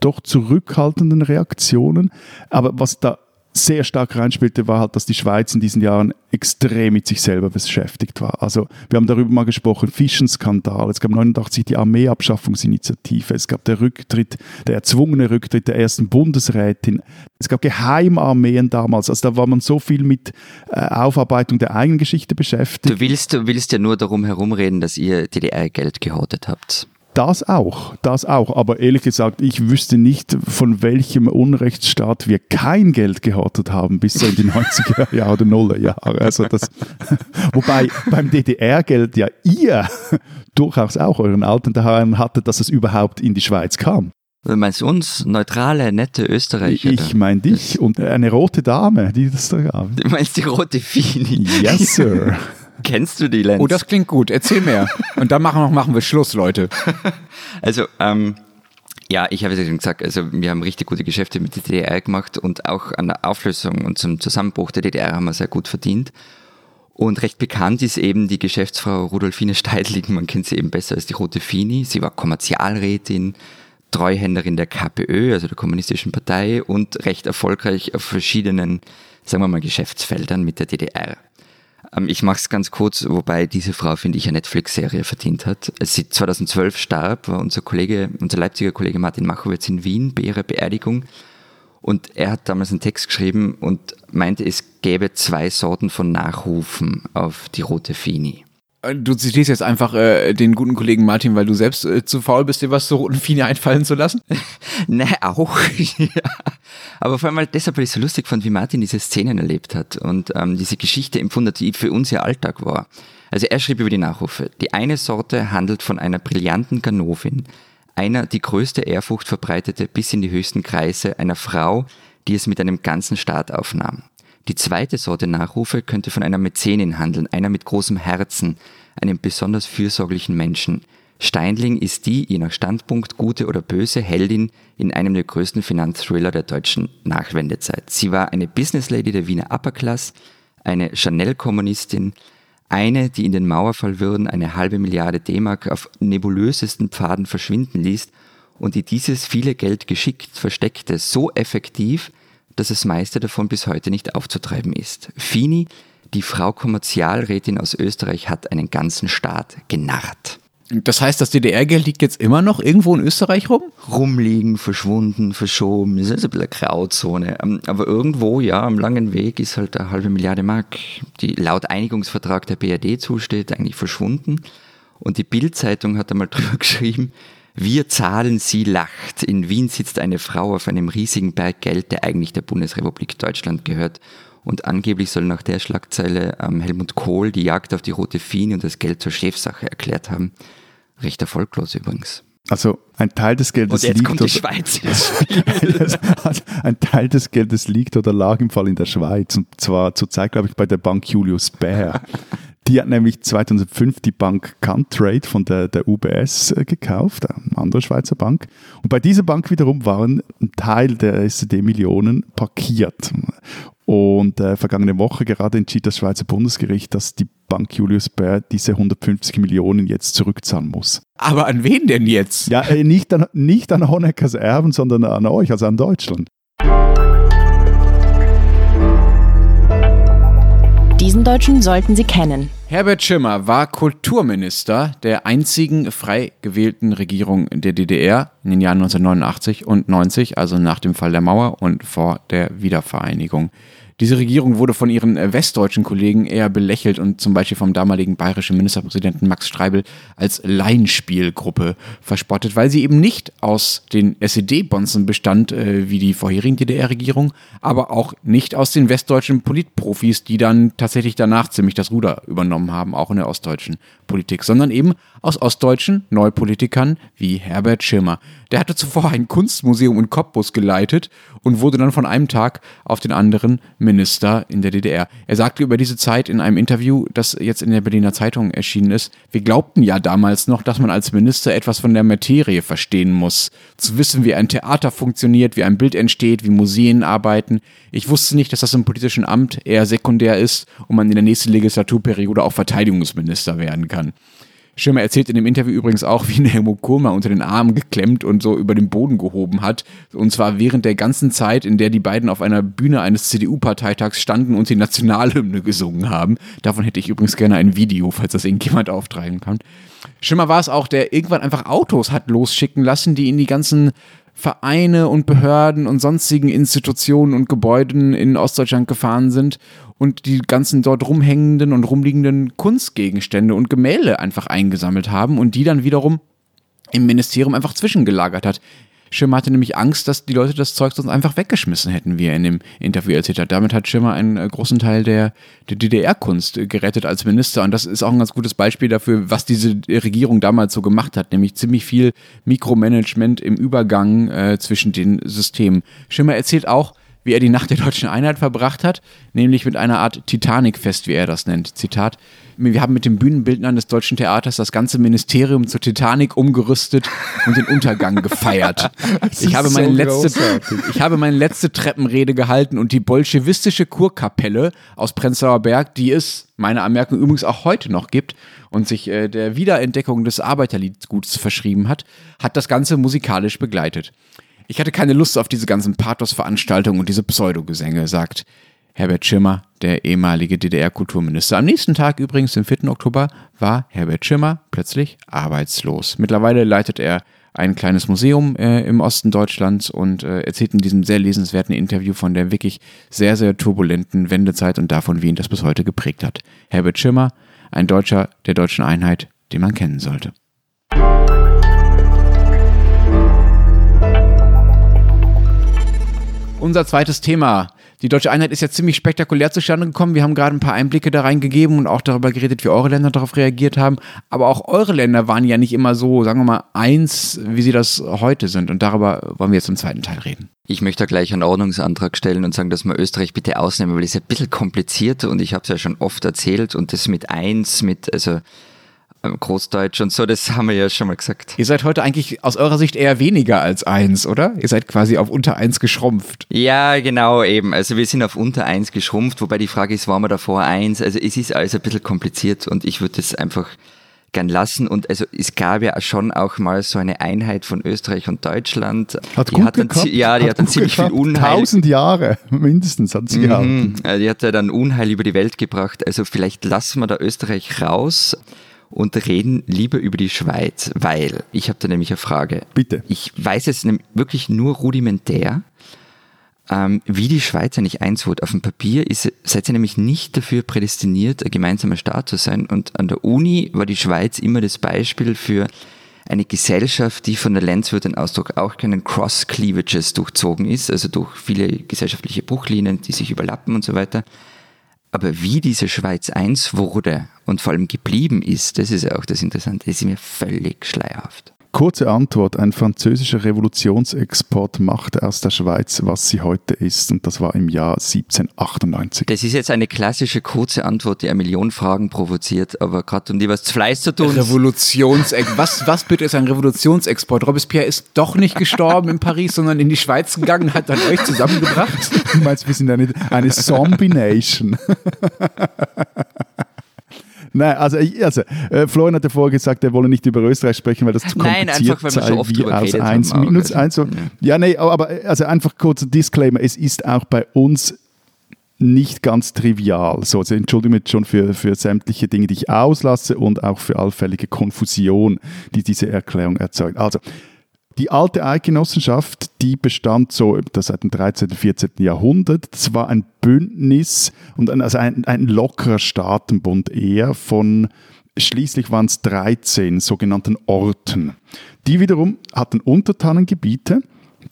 doch zurückhaltenden Reaktionen. Aber was da sehr stark reinspielte, war halt, dass die Schweiz in diesen Jahren extrem mit sich selber beschäftigt war. Also wir haben darüber mal gesprochen, Fischenskandal, es gab 89 die Armeeabschaffungsinitiative, es gab der Rücktritt, der erzwungene Rücktritt der ersten Bundesrätin, es gab Geheimarmeen damals, also da war man so viel mit äh, Aufarbeitung der eigenen Geschichte beschäftigt. Du willst, du willst ja nur darum herumreden, dass ihr DDR-Geld gehortet habt. Das auch, das auch. Aber ehrlich gesagt, ich wüsste nicht, von welchem Unrechtsstaat wir kein Geld gehortet haben bis so in die 90er Jahre oder Nuller Jahre. Also das, wobei beim DDR-Geld ja ihr durchaus auch euren alten daran hattet, dass es überhaupt in die Schweiz kam. Du meinst uns, neutrale, nette Österreicher? Ich meine dich und eine rote Dame, die das da gab. Du meinst die rote Fini? Yes, Sir. Kennst du die, Lenz? Oh, das klingt gut. Erzähl mehr. Und dann machen, machen wir Schluss, Leute. Also, ähm, ja, ich habe es ja schon gesagt, also wir haben richtig gute Geschäfte mit der DDR gemacht und auch an der Auflösung und zum Zusammenbruch der DDR haben wir sehr gut verdient. Und recht bekannt ist eben die Geschäftsfrau Rudolfine Steidling, man kennt sie eben besser als die Rote Fini. Sie war Kommerzialrätin, Treuhänderin der KPÖ, also der Kommunistischen Partei und recht erfolgreich auf verschiedenen, sagen wir mal, Geschäftsfeldern mit der DDR. Ähm, ich mache es ganz kurz, wobei diese Frau, finde ich, eine Netflix-Serie verdient hat. Als sie 2012 starb, war unser Kollege, unser Leipziger Kollege Martin Machowitz in Wien bei ihrer Beerdigung. Und er hat damals einen Text geschrieben und meinte, es gäbe zwei Sorten von Nachrufen auf die rote Fini. Äh, du zitierst jetzt einfach äh, den guten Kollegen Martin, weil du selbst äh, zu faul bist, dir was zur roten Fine einfallen zu lassen? ne, auch. ja. Aber vor allem halt deshalb, weil ich so lustig fand, wie Martin diese Szenen erlebt hat und ähm, diese Geschichte empfunden hat, die für uns ja Alltag war. Also er schrieb über die Nachrufe. Die eine Sorte handelt von einer brillanten Ganovin, einer die größte Ehrfurcht verbreitete bis in die höchsten Kreise, einer Frau, die es mit einem ganzen Staat aufnahm. Die zweite Sorte Nachrufe könnte von einer Mäzenin handeln, einer mit großem Herzen, einem besonders fürsorglichen Menschen. Steinling ist die, je nach Standpunkt, gute oder böse Heldin in einem der größten Finanzthriller der deutschen Nachwendezeit. Sie war eine Businesslady der Wiener Upper Class, eine Chanel-Kommunistin, eine, die in den Mauerfallwürden eine halbe Milliarde D-Mark auf nebulösesten Pfaden verschwinden ließ und die dieses viele Geld geschickt versteckte, so effektiv, dass das meiste davon bis heute nicht aufzutreiben ist. Fini, die Frau Kommerzialrätin aus Österreich, hat einen ganzen Staat genarrt. Das heißt, das DDR-Geld liegt jetzt immer noch irgendwo in Österreich rum? Rumliegen, verschwunden, verschoben, das ist ein bisschen eine Grauzone. Ähm, aber irgendwo, ja, am langen Weg ist halt eine halbe Milliarde Mark, die laut Einigungsvertrag der BRD zusteht, eigentlich verschwunden. Und die Bild-Zeitung hat einmal drüber geschrieben, wir zahlen, sie lacht. In Wien sitzt eine Frau auf einem riesigen Berg Geld, der eigentlich der Bundesrepublik Deutschland gehört. Und angeblich soll nach der Schlagzeile ähm, Helmut Kohl die Jagd auf die rote Fine und das Geld zur Chefsache erklärt haben. Recht erfolglos übrigens. Also ein Teil des Geldes liegt kommt die Schweiz ein Teil des Geldes liegt oder lag im Fall in der Schweiz und zwar zurzeit glaube ich bei der Bank Julius Baer. Die hat nämlich 2005 die Bank Cantrade von der, der UBS äh, gekauft, eine andere Schweizer Bank. Und bei dieser Bank wiederum waren ein Teil der SED-Millionen parkiert. Und äh, vergangene Woche gerade entschied das Schweizer Bundesgericht, dass die Bank Julius Baer diese 150 Millionen jetzt zurückzahlen muss. Aber an wen denn jetzt? Ja, äh, nicht an, nicht an Honeckers Erben, sondern an euch, also an Deutschland. Diesen Deutschen sollten Sie kennen. Herbert Schimmer war Kulturminister der einzigen frei gewählten Regierung der DDR in den Jahren 1989 und 90, also nach dem Fall der Mauer und vor der Wiedervereinigung. Diese Regierung wurde von ihren äh, westdeutschen Kollegen eher belächelt und zum Beispiel vom damaligen bayerischen Ministerpräsidenten Max Streibel als Laienspielgruppe verspottet, weil sie eben nicht aus den SED-Bonzen bestand, äh, wie die vorherigen DDR-Regierung, aber auch nicht aus den westdeutschen Politprofis, die dann tatsächlich danach ziemlich das Ruder übernommen haben, auch in der ostdeutschen Politik, sondern eben aus ostdeutschen Neupolitikern wie Herbert Schirmer. Der hatte zuvor ein Kunstmuseum in Cottbus geleitet und wurde dann von einem Tag auf den anderen Minister in der DDR. Er sagte über diese Zeit in einem Interview, das jetzt in der Berliner Zeitung erschienen ist, wir glaubten ja damals noch, dass man als Minister etwas von der Materie verstehen muss. Zu wissen, wie ein Theater funktioniert, wie ein Bild entsteht, wie Museen arbeiten. Ich wusste nicht, dass das im politischen Amt eher sekundär ist und man in der nächsten Legislaturperiode auch Verteidigungsminister werden kann. Schirmer erzählt in dem Interview übrigens auch, wie ihn Helmut Kohl mal unter den Arm geklemmt und so über den Boden gehoben hat. Und zwar während der ganzen Zeit, in der die beiden auf einer Bühne eines CDU-Parteitags standen und die Nationalhymne gesungen haben. Davon hätte ich übrigens gerne ein Video, falls das irgendjemand auftreiben kann. Schimmer war es auch, der irgendwann einfach Autos hat losschicken lassen, die in die ganzen Vereine und Behörden und sonstigen Institutionen und Gebäuden in Ostdeutschland gefahren sind und die ganzen dort rumhängenden und rumliegenden Kunstgegenstände und Gemälde einfach eingesammelt haben und die dann wiederum im Ministerium einfach zwischengelagert hat. Schirmer hatte nämlich Angst, dass die Leute das Zeug sonst einfach weggeschmissen hätten, wie er in dem Interview erzählt hat. Damit hat Schirmer einen äh, großen Teil der, der DDR-Kunst gerettet als Minister. Und das ist auch ein ganz gutes Beispiel dafür, was diese Regierung damals so gemacht hat, nämlich ziemlich viel Mikromanagement im Übergang äh, zwischen den Systemen. Schirmer erzählt auch, wie er die Nacht der deutschen Einheit verbracht hat, nämlich mit einer Art Titanicfest, wie er das nennt. Zitat: Wir haben mit den Bühnenbildnern des Deutschen Theaters das ganze Ministerium zur Titanic umgerüstet und den Untergang gefeiert. Ich habe, meine so letzte, ich habe meine letzte Treppenrede gehalten und die bolschewistische Kurkapelle aus Prenzlauer Berg, die es, meine Anmerkung übrigens auch heute noch gibt und sich äh, der Wiederentdeckung des Arbeiterliedguts verschrieben hat, hat das Ganze musikalisch begleitet. Ich hatte keine Lust auf diese ganzen Pathos-Veranstaltungen und diese Pseudogesänge, sagt Herbert Schimmer, der ehemalige DDR-Kulturminister. Am nächsten Tag übrigens, dem 4. Oktober, war Herbert Schimmer plötzlich arbeitslos. Mittlerweile leitet er ein kleines Museum äh, im Osten Deutschlands und äh, erzählt in diesem sehr lesenswerten Interview von der wirklich sehr, sehr turbulenten Wendezeit und davon, wie ihn das bis heute geprägt hat. Herbert Schimmer, ein Deutscher der deutschen Einheit, den man kennen sollte. Unser zweites Thema. Die deutsche Einheit ist ja ziemlich spektakulär zustande gekommen. Wir haben gerade ein paar Einblicke da reingegeben und auch darüber geredet, wie eure Länder darauf reagiert haben. Aber auch eure Länder waren ja nicht immer so, sagen wir mal, eins, wie sie das heute sind. Und darüber wollen wir jetzt im zweiten Teil reden. Ich möchte gleich einen Ordnungsantrag stellen und sagen, dass wir Österreich bitte ausnehmen, weil es ist ein bisschen kompliziert und ich habe es ja schon oft erzählt und das mit eins, mit, also Großdeutsch und so, das haben wir ja schon mal gesagt. Ihr seid heute eigentlich aus eurer Sicht eher weniger als eins, oder? Ihr seid quasi auf unter eins geschrumpft. Ja, genau, eben. Also wir sind auf unter eins geschrumpft, wobei die Frage ist, waren wir davor eins? Also es ist alles ein bisschen kompliziert und ich würde es einfach gern lassen. Und also es gab ja schon auch mal so eine Einheit von Österreich und Deutschland. Hat die gut hat dann, gehabt, Ja, die hat, hat dann ziemlich gehabt. viel Unheil. Tausend Jahre mindestens hat sie mhm. gehabt. Die hat ja dann Unheil über die Welt gebracht. Also vielleicht lassen wir da Österreich raus und reden lieber über die Schweiz, weil ich habe da nämlich eine Frage. Bitte. Ich weiß jetzt wirklich nur rudimentär, ähm, wie die Schweiz eigentlich eins wird. Auf dem Papier ist, seid ihr nämlich nicht dafür prädestiniert, ein gemeinsamer Staat zu sein. Und an der Uni war die Schweiz immer das Beispiel für eine Gesellschaft, die von der Lenz wird den Ausdruck auch keinen Cross-Cleavages durchzogen ist, also durch viele gesellschaftliche Bruchlinien, die sich überlappen und so weiter. Aber wie diese Schweiz eins wurde und vor allem geblieben ist, das ist ja auch das Interessante, ist mir völlig schleierhaft. Kurze Antwort. Ein französischer Revolutionsexport machte aus der Schweiz, was sie heute ist. Und das war im Jahr 1798. Das ist jetzt eine klassische kurze Antwort, die eine Million Fragen provoziert. Aber gerade um dir was zu Fleiß zu tun. Revolutionsexport. Was, was bitte ist ein Revolutionsexport? Robespierre ist doch nicht gestorben in Paris, sondern in die Schweiz gegangen, hat dann euch zusammengebracht. Du meinst, wir sind eine, eine Zombie-Nation. Nein, also, also äh, Florian hat ja vorher gesagt, er wolle nicht über Österreich sprechen, weil das zu kompliziert Nein, einfach, weil wir so oft drüber aus 1 minus 1. So. Ja. ja, nee, aber also einfach kurzer Disclaimer, es ist auch bei uns nicht ganz trivial. So, also entschuldige mich schon für, für sämtliche Dinge, die ich auslasse und auch für allfällige Konfusion, die diese Erklärung erzeugt. Also, die alte Eidgenossenschaft, die bestand so seit dem 13., 14. Jahrhundert. Das war ein Bündnis und ein, also ein, ein lockerer Staatenbund eher von, schließlich waren es 13 sogenannten Orten. Die wiederum hatten Untertanengebiete,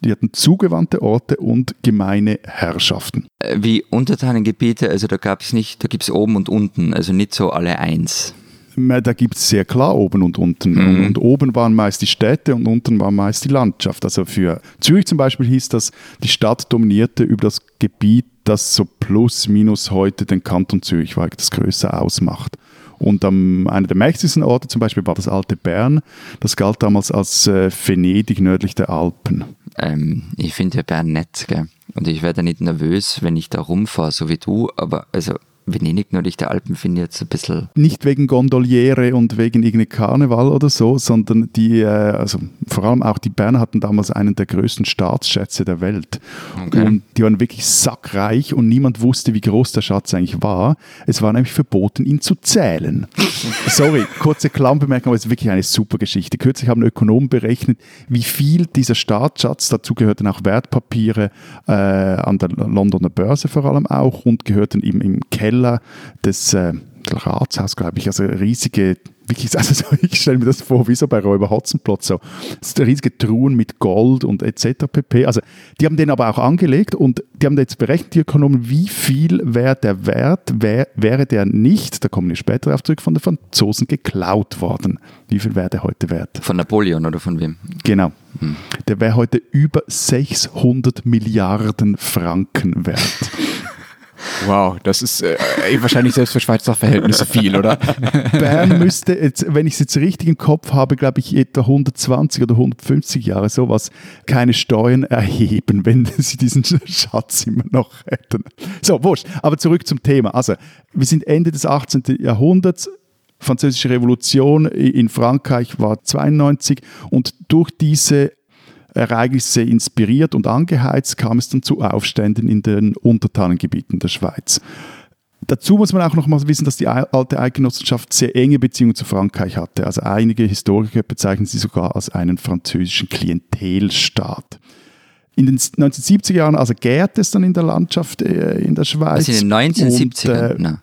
die hatten zugewandte Orte und gemeine Herrschaften. Äh, wie Untertanengebiete, also da gab es nicht, da gibt es oben und unten, also nicht so alle eins. Da gibt es sehr klar oben und unten. Mhm. Und oben waren meist die Städte und unten war meist die Landschaft. Also für Zürich zum Beispiel hieß das, die Stadt dominierte über das Gebiet, das so plus minus heute den Kanton Zürich weil das größer ausmacht. Und ähm, einer der mächtigsten Orte zum Beispiel war das alte Bern. Das galt damals als äh, Venedig nördlich der Alpen. Ähm, ich finde ja Bern nett, gell? Und ich werde nicht nervös, wenn ich da rumfahre, so wie du, aber also Venedig nördlich der Alpen finde ich jetzt ein bisschen. Nicht wegen Gondoliere und wegen irgendeinem Karneval oder so, sondern die, äh, also vor allem auch die Berner hatten damals einen der größten Staatsschätze der Welt. Okay. Und die waren wirklich sackreich und niemand wusste, wie groß der Schatz eigentlich war. Es war nämlich verboten, ihn zu zählen. Sorry, kurze Klammbemerkung, aber es ist wirklich eine super Geschichte. Kürzlich haben Ökonomen berechnet, wie viel dieser Staatsschatz, dazu gehörten auch Wertpapiere äh, an der Londoner Börse vor allem auch und gehörten ihm im Keller Keller des äh, Ratshaus, glaube ich, also riesige, wirklich, also ich stelle mir das vor, wie so bei Räuber Hotzenplotz, so riesige Truhen mit Gold und etc. pp. Also die haben den aber auch angelegt und die haben jetzt berechnet, die Ökonomen, wie viel wäre der Wert, wär, wäre der nicht, da kommen wir später darauf zurück, von den Franzosen geklaut worden. Wie viel wäre der heute wert? Von Napoleon oder von wem? Genau. Hm. Der wäre heute über 600 Milliarden Franken wert. Wow, das ist äh, wahrscheinlich selbst für Schweizer Verhältnisse viel, oder? Bern müsste, jetzt, wenn ich es jetzt richtig im Kopf habe, glaube ich, etwa 120 oder 150 Jahre sowas, keine Steuern erheben, wenn sie diesen Schatz immer noch hätten. So, wurscht. Aber zurück zum Thema. Also, wir sind Ende des 18. Jahrhunderts. Französische Revolution in Frankreich war 92 und durch diese Ereignisse inspiriert und angeheizt, kam es dann zu Aufständen in den Untertanengebieten der Schweiz. Dazu muss man auch noch mal wissen, dass die alte Eidgenossenschaft sehr enge Beziehungen zu Frankreich hatte. Also einige Historiker bezeichnen sie sogar als einen französischen Klientelstaat. In den 1970er Jahren also gärt es dann in der Landschaft äh, in der Schweiz. Also in den 1970er? Und, äh,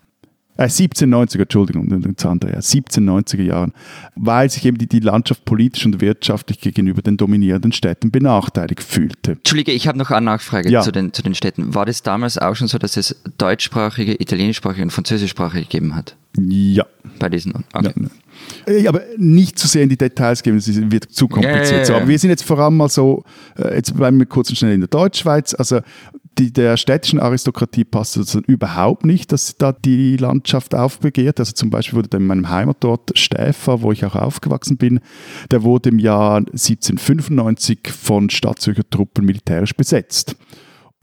äh, 1790er, Entschuldigung, 1790er Jahren, weil sich eben die, die Landschaft politisch und wirtschaftlich gegenüber den dominierenden Städten benachteiligt fühlte. Entschuldige, ich habe noch eine Nachfrage ja. zu, den, zu den Städten. War das damals auch schon so, dass es deutschsprachige, italienischsprachige und französischsprachige gegeben hat? Ja. Bei diesen? Okay. Ja, äh, aber nicht zu sehr in die Details gehen, es wird zu kompliziert. Ja, ja, so, aber wir sind jetzt vor allem mal so, äh, jetzt bleiben wir kurz und schnell in der Deutschschweiz. Also die, der städtischen Aristokratie passt es überhaupt nicht, dass da die Landschaft aufbegehrt. Also zum Beispiel wurde in meinem Heimatort Stäfa, wo ich auch aufgewachsen bin, der wurde im Jahr 1795 von Stadtzürcher Truppen militärisch besetzt.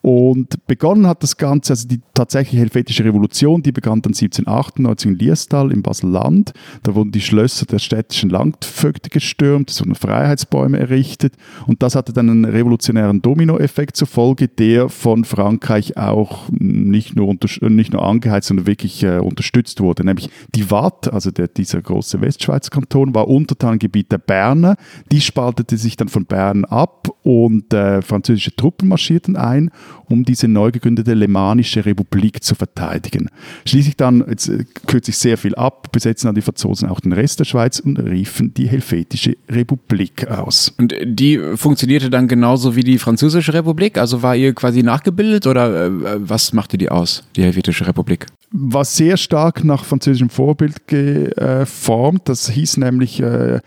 Und begonnen hat das Ganze, also die tatsächliche helvetische Revolution, die begann dann 1798 in Liestal im Baselland. Da wurden die Schlösser der städtischen Landvögte gestürmt, es wurden Freiheitsbäume errichtet und das hatte dann einen revolutionären Dominoeffekt zur Folge, der von Frankreich auch nicht nur, nicht nur angeheizt, sondern wirklich äh, unterstützt wurde. Nämlich die Watt, also der, dieser große Westschweizer Kanton, war Untertanengebiet der Berner. Die spaltete sich dann von Bern ab und äh, französische Truppen marschierten ein um diese neu gegründete Lemanische Republik zu verteidigen. Schließlich dann, jetzt äh, kürze ich sehr viel ab, besetzen dann die Franzosen auch den Rest der Schweiz und riefen die Helvetische Republik aus. Und die funktionierte dann genauso wie die Französische Republik? Also war ihr quasi nachgebildet oder äh, was machte die aus, die Helvetische Republik? War sehr stark nach französischem Vorbild geformt. Das hieß nämlich, äh,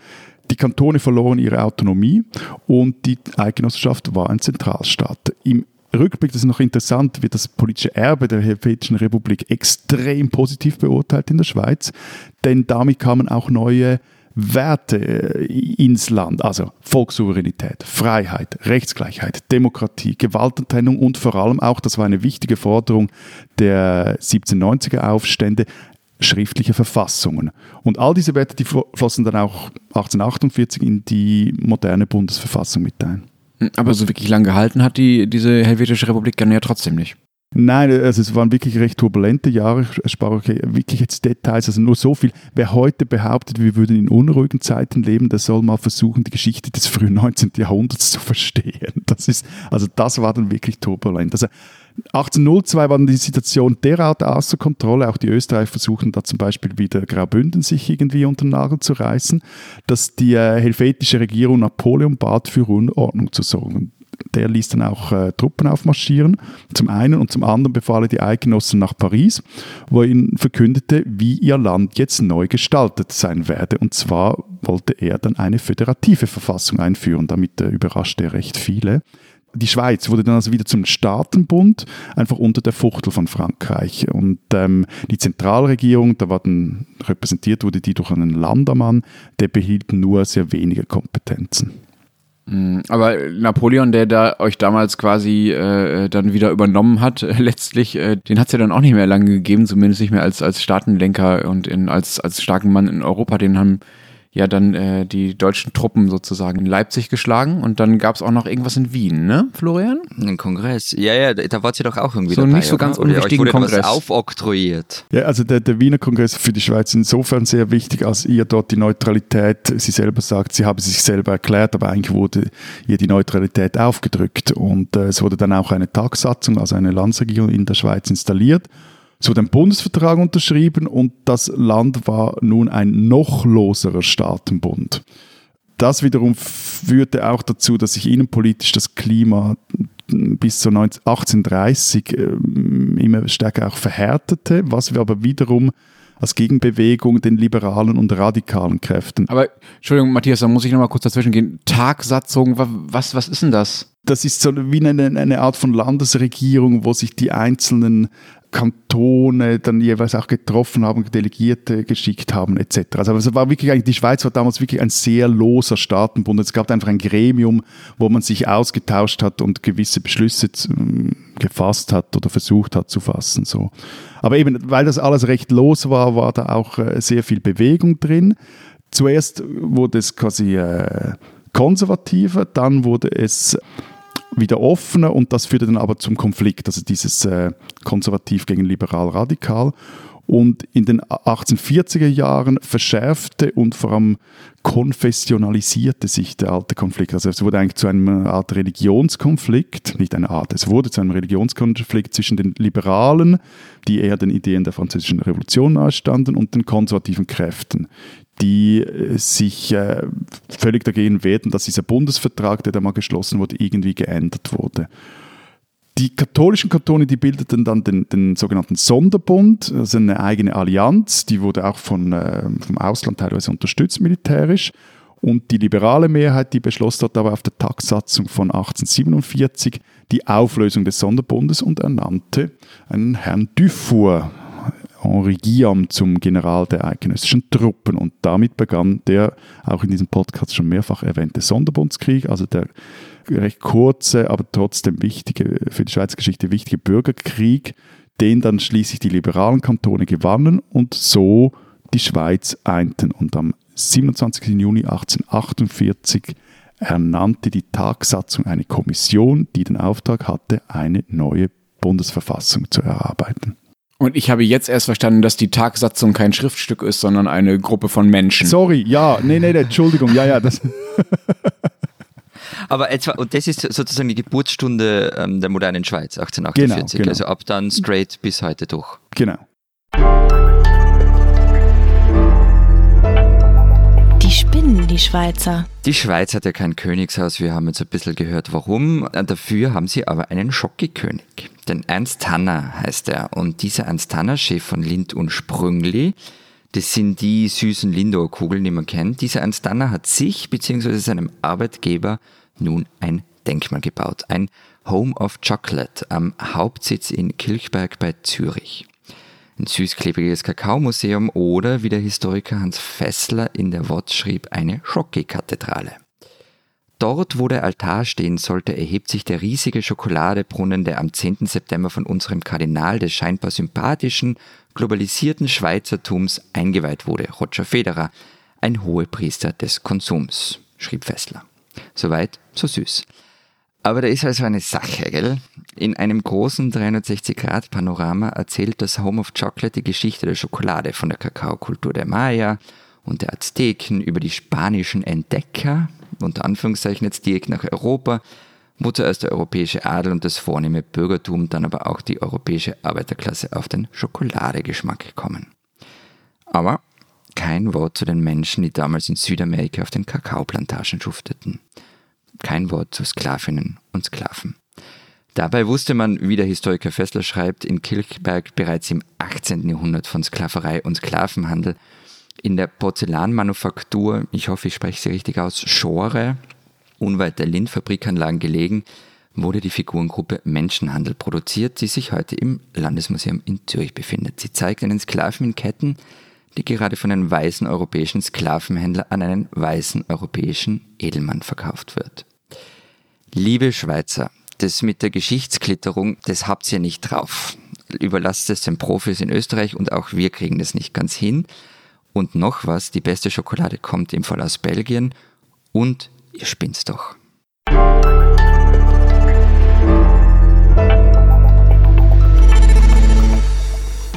die Kantone verloren ihre Autonomie und die Eidgenossenschaft war ein Zentralstaat. Im Rückblick, das ist noch interessant, wird das politische Erbe der Helvetischen Republik extrem positiv beurteilt in der Schweiz, denn damit kamen auch neue Werte äh, ins Land, also Volkssouveränität, Freiheit, Rechtsgleichheit, Demokratie, Gewaltentrennung und vor allem auch, das war eine wichtige Forderung der 1790er Aufstände, schriftliche Verfassungen. Und all diese Werte, die flossen dann auch 1848 in die moderne Bundesverfassung mit ein. Aber so wirklich lang gehalten hat die, diese Helvetische Republik dann ja trotzdem nicht. Nein, also es waren wirklich recht turbulente Jahre, ich spare wirklich jetzt Details, also nur so viel. Wer heute behauptet, wir würden in unruhigen Zeiten leben, der soll mal versuchen, die Geschichte des frühen 19. Jahrhunderts zu verstehen. Das ist, also das war dann wirklich turbulent. Also 1802 war dann die Situation derart außer Kontrolle, auch die Österreicher versuchen da zum Beispiel wieder Graubünden sich irgendwie unter den Nagel zu reißen, dass die äh, helvetische Regierung Napoleon bat, für Unordnung zu sorgen. Der ließ dann auch äh, Truppen aufmarschieren, zum einen, und zum anderen befahl er die Eidgenossen nach Paris, wo er ihnen verkündete, wie ihr Land jetzt neu gestaltet sein werde. Und zwar wollte er dann eine föderative Verfassung einführen. Damit äh, überraschte er recht viele die Schweiz wurde dann also wieder zum Staatenbund, einfach unter der Fuchtel von Frankreich. Und ähm, die Zentralregierung, da war dann repräsentiert wurde die durch einen Landermann, der behielt nur sehr wenige Kompetenzen. Mm, aber Napoleon, der da euch damals quasi äh, dann wieder übernommen hat, äh, letztlich, äh, den hat es ja dann auch nicht mehr lange gegeben, zumindest nicht mehr als, als Staatenlenker und in, als, als starken Mann in Europa. Den haben ja dann äh, die deutschen Truppen sozusagen in Leipzig geschlagen und dann gab es auch noch irgendwas in Wien, ne, Florian? Ein Kongress. Ja, ja, da wart ihr doch auch irgendwie so dabei. nicht so ganz oder? unwichtigen oder Kongress. Was aufoktroyiert. Ja, also der, der Wiener Kongress für die Schweiz ist insofern sehr wichtig, als ihr dort die Neutralität, sie selber sagt, sie habe sich selber erklärt, aber eigentlich wurde ihr die Neutralität aufgedrückt und äh, es wurde dann auch eine Tagsatzung, also eine Landesregierung in der Schweiz installiert wurde ein Bundesvertrag unterschrieben und das Land war nun ein noch loserer Staatenbund. Das wiederum führte auch dazu, dass sich innenpolitisch das Klima bis zu 1830 ähm, immer stärker auch verhärtete, was wir aber wiederum als Gegenbewegung den liberalen und radikalen Kräften. Aber Entschuldigung, Matthias, da muss ich nochmal kurz dazwischen gehen. Tagsatzung, was, was ist denn das? Das ist so wie eine, eine Art von Landesregierung, wo sich die einzelnen Kantone dann jeweils auch getroffen haben, Delegierte geschickt haben etc. Also es war wirklich die Schweiz war damals wirklich ein sehr loser Staatenbund. Es gab einfach ein Gremium, wo man sich ausgetauscht hat und gewisse Beschlüsse gefasst hat oder versucht hat zu fassen. So. Aber eben, weil das alles recht los war, war da auch äh, sehr viel Bewegung drin. Zuerst wurde es quasi äh, konservativer, dann wurde es wieder offener und das führte dann aber zum Konflikt, also dieses äh, konservativ gegen liberal-radikal. Und in den 1840er Jahren verschärfte und vor allem konfessionalisierte sich der alte Konflikt. Also es wurde eigentlich zu einer Art Religionskonflikt, nicht eine Art, es wurde zu einem Religionskonflikt zwischen den Liberalen, die eher den Ideen der französischen Revolution nahestanden, und den konservativen Kräften, die äh, sich äh, völlig dagegen wehrten, dass dieser Bundesvertrag, der da mal geschlossen wurde, irgendwie geändert wurde. Die katholischen Kantone, die bildeten dann den, den sogenannten Sonderbund, also eine eigene Allianz, die wurde auch von, äh, vom Ausland teilweise unterstützt militärisch. Und die liberale Mehrheit, die beschloss dort aber auf der Taxsatzung von 1847 die Auflösung des Sonderbundes und ernannte einen Herrn Dufour Henri Guillaume zum General der eidgenössischen Truppen. Und damit begann der auch in diesem Podcast schon mehrfach erwähnte Sonderbundskrieg, also der recht kurze, aber trotzdem wichtige, für die Schweizer Geschichte wichtige Bürgerkrieg, den dann schließlich die liberalen Kantone gewannen und so die Schweiz einten. Und am 27. Juni 1848 ernannte die Tagsatzung eine Kommission, die den Auftrag hatte, eine neue Bundesverfassung zu erarbeiten. Und ich habe jetzt erst verstanden, dass die Tagsatzung kein Schriftstück ist, sondern eine Gruppe von Menschen. Sorry, ja, nee, nee, nee Entschuldigung, ja, ja, das. Aber etwa, und das ist sozusagen die Geburtsstunde ähm, der modernen Schweiz, 1848. Genau, genau. Also ab dann straight bis heute durch. Genau. Die spinnen, die Schweizer. Die Schweiz hat ja kein Königshaus, wir haben jetzt ein bisschen gehört, warum. Dafür haben sie aber einen Schockekönig. Denn Ernst Tanner heißt er. Und dieser Ernst Tanner, Chef von Lind und Sprüngli, das sind die süßen Lindor-Kugeln, die man kennt. Dieser Ernst Tanner hat sich bzw. seinem Arbeitgeber nun ein Denkmal gebaut. Ein Home of Chocolate am Hauptsitz in Kilchberg bei Zürich. Ein süßklebriges Kakaomuseum oder, wie der Historiker Hans Fessler in der Wort schrieb, eine Schocke-Kathedrale. Dort, wo der Altar stehen sollte, erhebt sich der riesige Schokoladebrunnen, der am 10. September von unserem Kardinal des scheinbar sympathischen, globalisierten Schweizertums eingeweiht wurde, Roger Federer, ein Hohepriester des Konsums, schrieb Fessler. Soweit, so süß. Aber da ist also eine Sache, gell? In einem großen 360-Grad-Panorama erzählt das Home of Chocolate die Geschichte der Schokolade von der Kakaokultur der Maya und der Azteken über die spanischen Entdecker, unter Anführungszeichen jetzt direkt nach Europa, wo zuerst der europäische Adel und das vornehme Bürgertum, dann aber auch die europäische Arbeiterklasse auf den Schokoladegeschmack kommen. Aber kein Wort zu den Menschen, die damals in Südamerika auf den Kakaoplantagen schufteten. kein Wort zu Sklavinnen und Sklaven. Dabei wusste man, wie der Historiker Fessler schreibt, in Kilchberg bereits im 18. Jahrhundert von Sklaverei und Sklavenhandel. In der Porzellanmanufaktur, ich hoffe, ich spreche sie richtig aus, Schore, unweit der Lindfabrikanlagen gelegen, wurde die Figurengruppe Menschenhandel produziert, die sich heute im Landesmuseum in Zürich befindet. Sie zeigt einen Sklaven in Ketten, die gerade von einem weißen europäischen Sklavenhändler an einen weißen europäischen Edelmann verkauft wird. Liebe Schweizer, das mit der Geschichtsklitterung, das habt ihr nicht drauf. Überlasst es den Profis in Österreich und auch wir kriegen das nicht ganz hin. Und noch was, die beste Schokolade kommt im Fall aus Belgien und ihr spinnt's doch.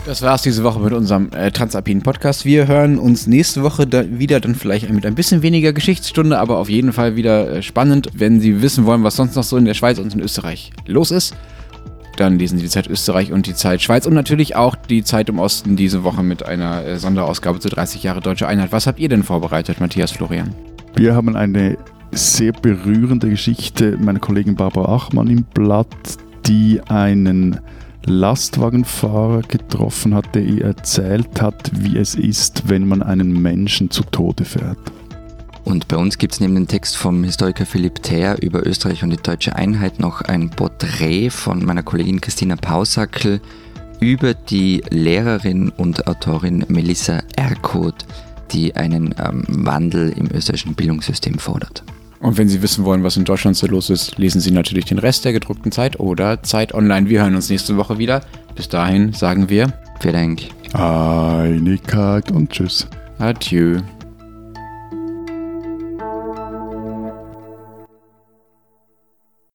Das war's diese Woche mit unserem äh, Transalpinen Podcast. Wir hören uns nächste Woche da wieder, dann vielleicht mit ein bisschen weniger Geschichtsstunde, aber auf jeden Fall wieder äh, spannend. Wenn Sie wissen wollen, was sonst noch so in der Schweiz und in Österreich los ist, dann lesen Sie die Zeit Österreich und die Zeit Schweiz und natürlich auch die Zeit im Osten diese Woche mit einer äh, Sonderausgabe zu 30 Jahre Deutsche Einheit. Was habt ihr denn vorbereitet, Matthias Florian? Wir haben eine sehr berührende Geschichte meiner Kollegin Barbara Achmann im Blatt, die einen Lastwagenfahrer getroffen hat, der ihr erzählt hat, wie es ist, wenn man einen Menschen zu Tode fährt. Und bei uns gibt es neben dem Text vom Historiker Philipp Thaer über Österreich und die deutsche Einheit noch ein Porträt von meiner Kollegin Christina Pausackel über die Lehrerin und Autorin Melissa Erkot, die einen ähm, Wandel im österreichischen Bildungssystem fordert. Und wenn Sie wissen wollen, was in Deutschland so los ist, lesen Sie natürlich den Rest der gedruckten Zeit oder Zeit Online. Wir hören uns nächste Woche wieder. Bis dahin sagen wir Vielen Dank. Einigkeit und Tschüss. Adieu.